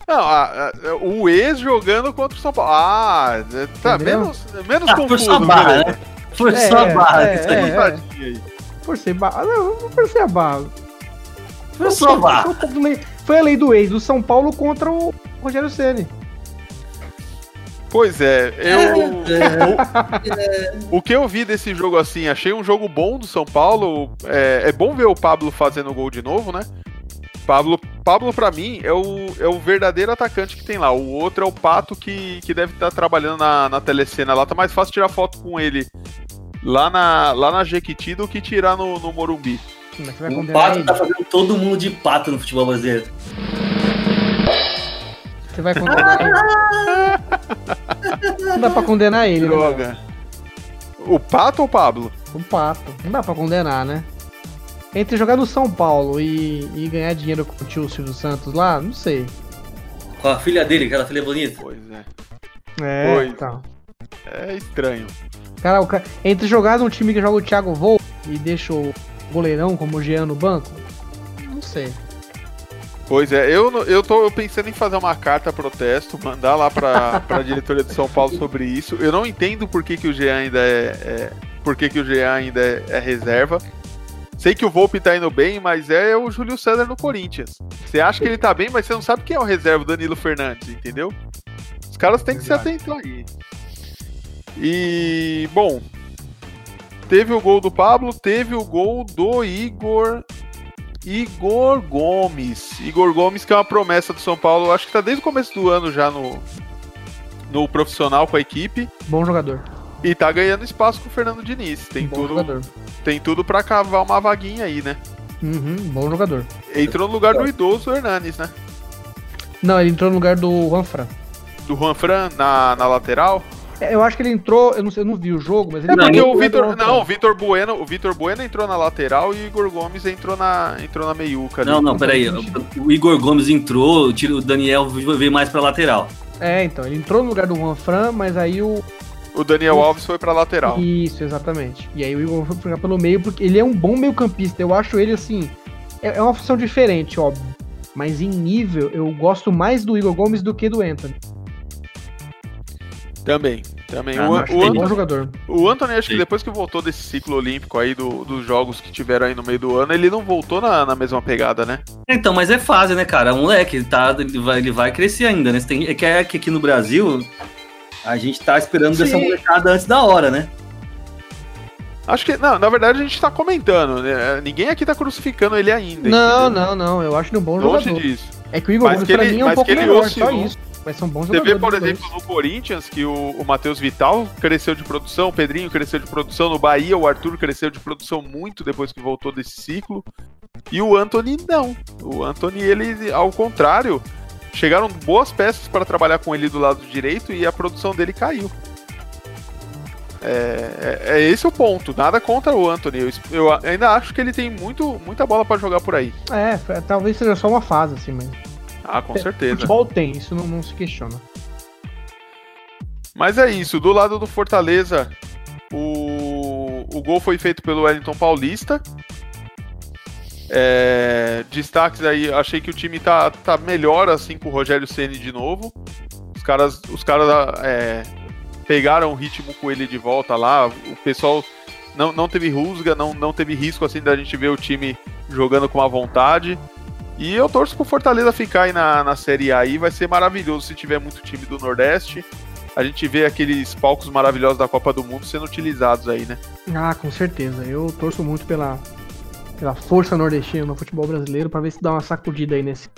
Não, a- a- o ex jogando contra o São Paulo. Ah, tá Entendeu? menos, menos Ah, confuso. sua barra, beleza. né? Por É, sua barra. é, é. Tadinho aí. Por ser barra. Não, não por ser barra. Por sua barra. Foi a lei do ex do São Paulo contra o Rogério Ceni. Pois é, eu. É, *laughs* O, o que eu vi desse jogo assim, achei um jogo bom do São Paulo. É, é bom ver o Pablo fazendo gol de novo, né? Pablo, Pablo para mim, é o, é o verdadeiro atacante que tem lá. O outro é o Pato que, que deve estar trabalhando na, na telecena lá. Tá mais fácil tirar foto com ele lá na, lá na Jequiti do que tirar no, no Morumbi. O condenar Pato ele? tá fazendo todo mundo de pato no futebol brasileiro. Você vai condenar ele? *laughs* Não dá pra condenar ele, né? Droga. O Pato ou o Pablo? O Pato. Não dá pra condenar, né? Entre jogar no São Paulo e, e ganhar dinheiro com o tio Silvio Santos lá, não sei. Com a filha dele, aquela filha bonita. Pois é. É, Pois. então. É estranho. Cara, entre jogar num time que joga o Thiago Volpe e deixa o goleirão como o Jean no banco, não sei. Pois é, eu, eu tô pensando em fazer uma carta protesto, mandar lá pra, *laughs* pra diretoria de São Paulo sobre isso. Eu não entendo por que, que o Jean ainda é, é- por que, que o Jean ainda é, é reserva. Sei que o Volpe tá indo bem, mas é o Júlio César no Corinthians. Você acha que ele tá bem, mas você não sabe quem é o reserva, Danilo Fernandes, entendeu? Os caras têm que se atentar aí. E, bom, teve o gol do Pablo, teve o gol do Igor Igor Gomes. Igor Gomes, que é uma promessa do São Paulo, acho que tá desde o começo do ano já no, no profissional com a equipe. Bom jogador. E tá ganhando espaço com o Fernando Diniz. Tem bom tudo, jogador. tem tudo para cavar uma vaguinha aí, né? Uhum, bom jogador. Entrou no lugar do idoso Hernanes, né? Não, ele entrou no lugar do Juanfran. Do Juan Fran na, na lateral. É, Eu acho que ele entrou, eu não, sei, eu não vi o jogo, mas ele É porque entrou o Vitor. Não, o Vitor Bueno, o Vitor Bueno entrou na lateral e o Igor Gomes entrou na, entrou na meiuca ali. Não, não, peraí. O Igor Gomes entrou, o o Daniel veio mais pra lateral. É, então, ele entrou no lugar do Juanfran, mas aí o. O Daniel Alves foi pra lateral. Isso, exatamente. E aí o Igor foi jogar pelo meio, porque ele é um bom meio-campista. Eu acho ele assim. É é uma função diferente, óbvio. Mas em nível, eu gosto mais do Igor Gomes do que do Anthony. Também. Também. Ah, o, o, Anthony, bom jogador. o Anthony, acho que Sim. depois que voltou desse ciclo olímpico aí do- dos jogos que tiveram aí no meio do ano, ele não voltou na, na mesma pegada, né? Então, mas é fase, né, cara? O moleque, ele, tá, ele, vai, ele vai crescer ainda, né? Tem, é, que, é que aqui no Brasil, a gente tá esperando dessa Sim. molecada antes da hora, né? Acho que. Não, na verdade a gente tá comentando. né? Ninguém aqui tá crucificando ele ainda. Não, entendeu? não, não. Eu acho ele um bom Longe jogador. disso. É que o Igor Gomes que pra ele- mim é um pouco que ele melhor, só isso. Mas são bons Você vê, por exemplo, no Corinthians, que o, o Matheus Vital cresceu de produção, o Pedrinho cresceu de produção, no Bahia o Arthur cresceu de produção muito depois que voltou desse ciclo. E o Anthony não. O Anthony, ele, ao contrário, chegaram boas peças para trabalhar com ele do lado direito e a produção dele caiu. É, é, é esse o ponto. Nada contra o Anthony. Eu, eu ainda acho que ele tem muito, muita bola para jogar por aí. É, f- talvez seja só uma fase, assim, mas. Ah, com certeza. Futebol tem, isso não, não se questiona. Mas é isso, do lado do Fortaleza, o, o gol foi feito pelo Wellington Paulista. É, destaques aí, achei que o time tá, tá melhor assim com o Rogério Ceni de novo. Os caras, os caras é, pegaram o ritmo com ele de volta lá. O pessoal não, não teve rusga, não, não teve risco assim da gente ver o time jogando com a vontade. E eu torço pro Fortaleza ficar aí na, na Série A aí. Vai ser maravilhoso se tiver muito time do Nordeste a gente vê aqueles palcos maravilhosos da Copa do Mundo sendo utilizados aí, né? Ah, com certeza. Eu torço muito pela, pela força nordestina no futebol brasileiro pra ver se dá uma sacudida aí nesse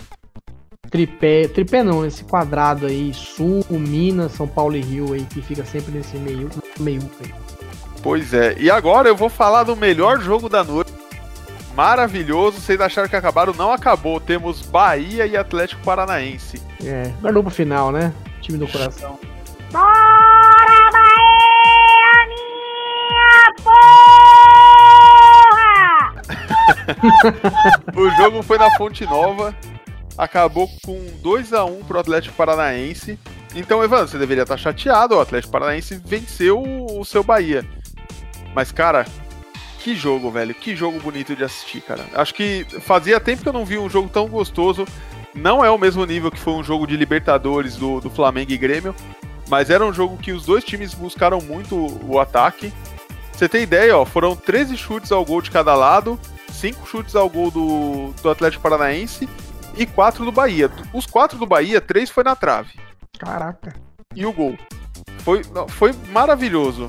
tripé. Tripé não, nesse quadrado aí, Sul, Minas, São Paulo e Rio aí, que fica sempre nesse meio, meio aí. Pois é. E agora eu vou falar do melhor jogo da noite. Maravilhoso. Vocês acharam que acabaram? Não acabou. Temos Bahia e Atlético Paranaense. É, guardou pro final, né? Time do coração. Bora, Bahia, minha porra! *laughs* O jogo foi na Fonte Nova. Acabou com 2 a 1 pro Atlético Paranaense. Então, Evandro, você deveria estar chateado. O Atlético Paranaense venceu o seu Bahia. Mas, cara, que jogo, velho. Que jogo bonito de assistir, cara. Acho que fazia tempo que eu não vi um jogo tão gostoso. Não é o mesmo nível que foi um jogo de Libertadores do, do Flamengo e Grêmio. Mas era um jogo que os dois times buscaram muito o ataque. Você tem ideia, ó, foram 13 chutes ao gol de cada lado, 5 chutes ao gol do, do Atlético Paranaense e 4 do Bahia. Os 4 do Bahia, 3 foi na trave. Caraca. E o gol. Foi, foi maravilhoso.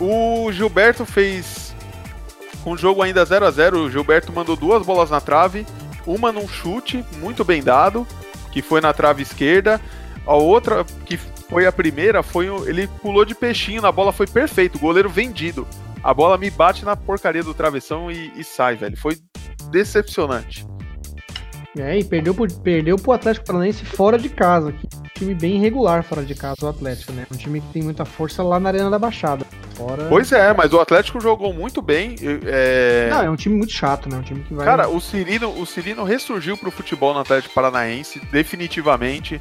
O Gilberto fez. Com o jogo ainda 0 a 0 o Gilberto mandou duas bolas na trave. Uma num chute, muito bem dado, que foi na trave esquerda. A outra, que foi a primeira, foi ele pulou de peixinho, na bola foi perfeito, goleiro vendido. A bola me bate na porcaria do travessão e, e sai, velho. Foi decepcionante. É, e perdeu pro, perdeu pro Atlético Paranaense fora de casa. Que é um time bem irregular fora de casa, o Atlético, né? Um time que tem muita força lá na Arena da Baixada. Fora... Pois é, mas o Atlético jogou muito bem. É... Não, é um time muito chato, né? Um time que vai. Cara, o Cirino, o Cirino ressurgiu pro futebol no Atlético Paranaense, definitivamente.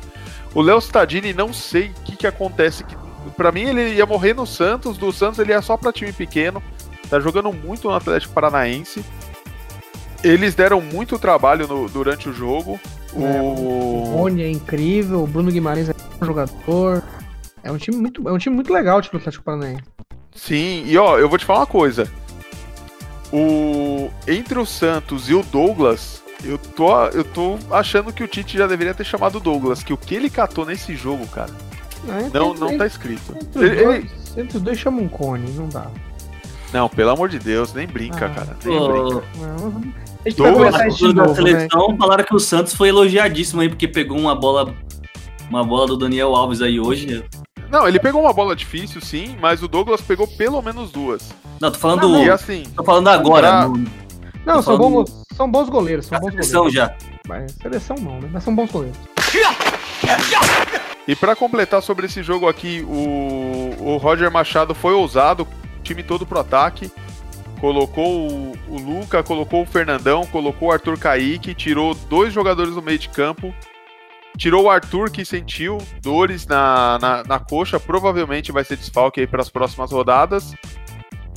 O Léo Stadini, não sei o que, que acontece. Que, pra mim, ele ia morrer no Santos. Do Santos, ele ia só pra time pequeno. Tá jogando muito no Atlético Paranaense. Eles deram muito trabalho no- durante o jogo. o O... Rony é incrível, o Bruno Guimarães é um jogador. É um time muito, é um time muito legal, tipo, o Atlético Paranaense. Sim, e ó, eu vou te falar uma coisa. O entre o Santos e o Douglas, eu tô, eu tô achando que o Tite já deveria ter chamado o Douglas, que o que ele catou nesse jogo, cara, Ah, não, entre- não tá escrito. Entre os, Ele- ele- dois, entre os dois chama um cone, não dá. Não, pelo amor de Deus, nem brinca, Ah. cara. Nem brinca. Ô, Não, A gente vai Douglas, começar isso de novo, né? seleção falaram que o Santos foi elogiadíssimo aí, porque pegou uma bola. Uma bola do Daniel Alves aí hoje. Não, ele pegou uma bola difícil, sim, mas o Douglas pegou pelo menos duas. Não, tô falando. E assim, Tô falando agora. Pra- no- Não, Tô são, falando bons, são bons goleiros, são bons seleção goleiros. já. Mas seleção não, né? Mas são bons goleiros. E pra completar sobre esse jogo aqui, o, o Roger Machado foi ousado, time todo pro ataque. Colocou o, o Luca, colocou o Fernandão, colocou o Arthur Kaique, tirou dois jogadores do meio de campo. Tirou o Arthur, que sentiu dores na, na, na coxa, provavelmente vai ser desfalque aí para as próximas rodadas.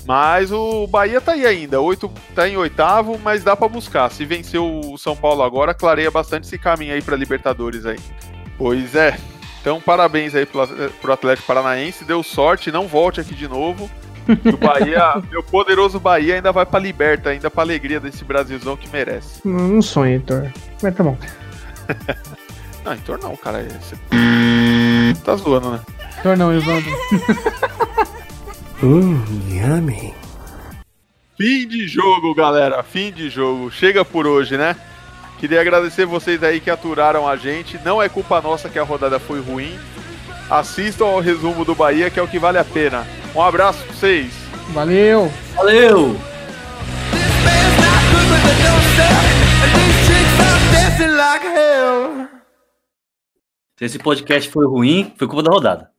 Mas o Bahia tá aí ainda, oito, tá em oitavo, mas dá para buscar. Se vencer o São Paulo agora, clareia bastante esse caminho aí para Libertadores aí. Pois é. Então, parabéns aí pro, pro Atlético Paranaense. Deu sorte, não volte aqui de novo. O Bahia, meu poderoso Bahia, ainda vai pra Liberta, ainda pra alegria desse Brasilzão que merece. Não, não sonho, Heitor. Mas tá bom. *laughs* Não, então não, cara. Você tá zoando, né? Heitor não, Evandro. *laughs* Fim de jogo, galera. Fim de jogo. Chega por hoje, né? Queria agradecer vocês aí que aturaram a gente. Não é culpa nossa que a rodada foi ruim. Assistam ao resumo do Bahia, que é o que vale a pena. Um abraço pra vocês. Valeu! Valeu! Se esse podcast foi ruim, foi culpa da rodada.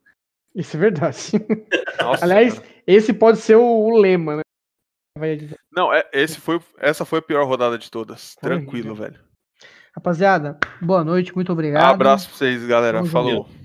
Isso é verdade. *laughs* Nossa, Aliás, cara. esse pode ser o, o lema, né? Vai- não, é, esse foi, essa foi a pior rodada de todas. Foi Tranquilo, horrível. velho. Rapaziada, boa noite, muito obrigado. Abraço pra vocês, galera. Tamo Falou. junto.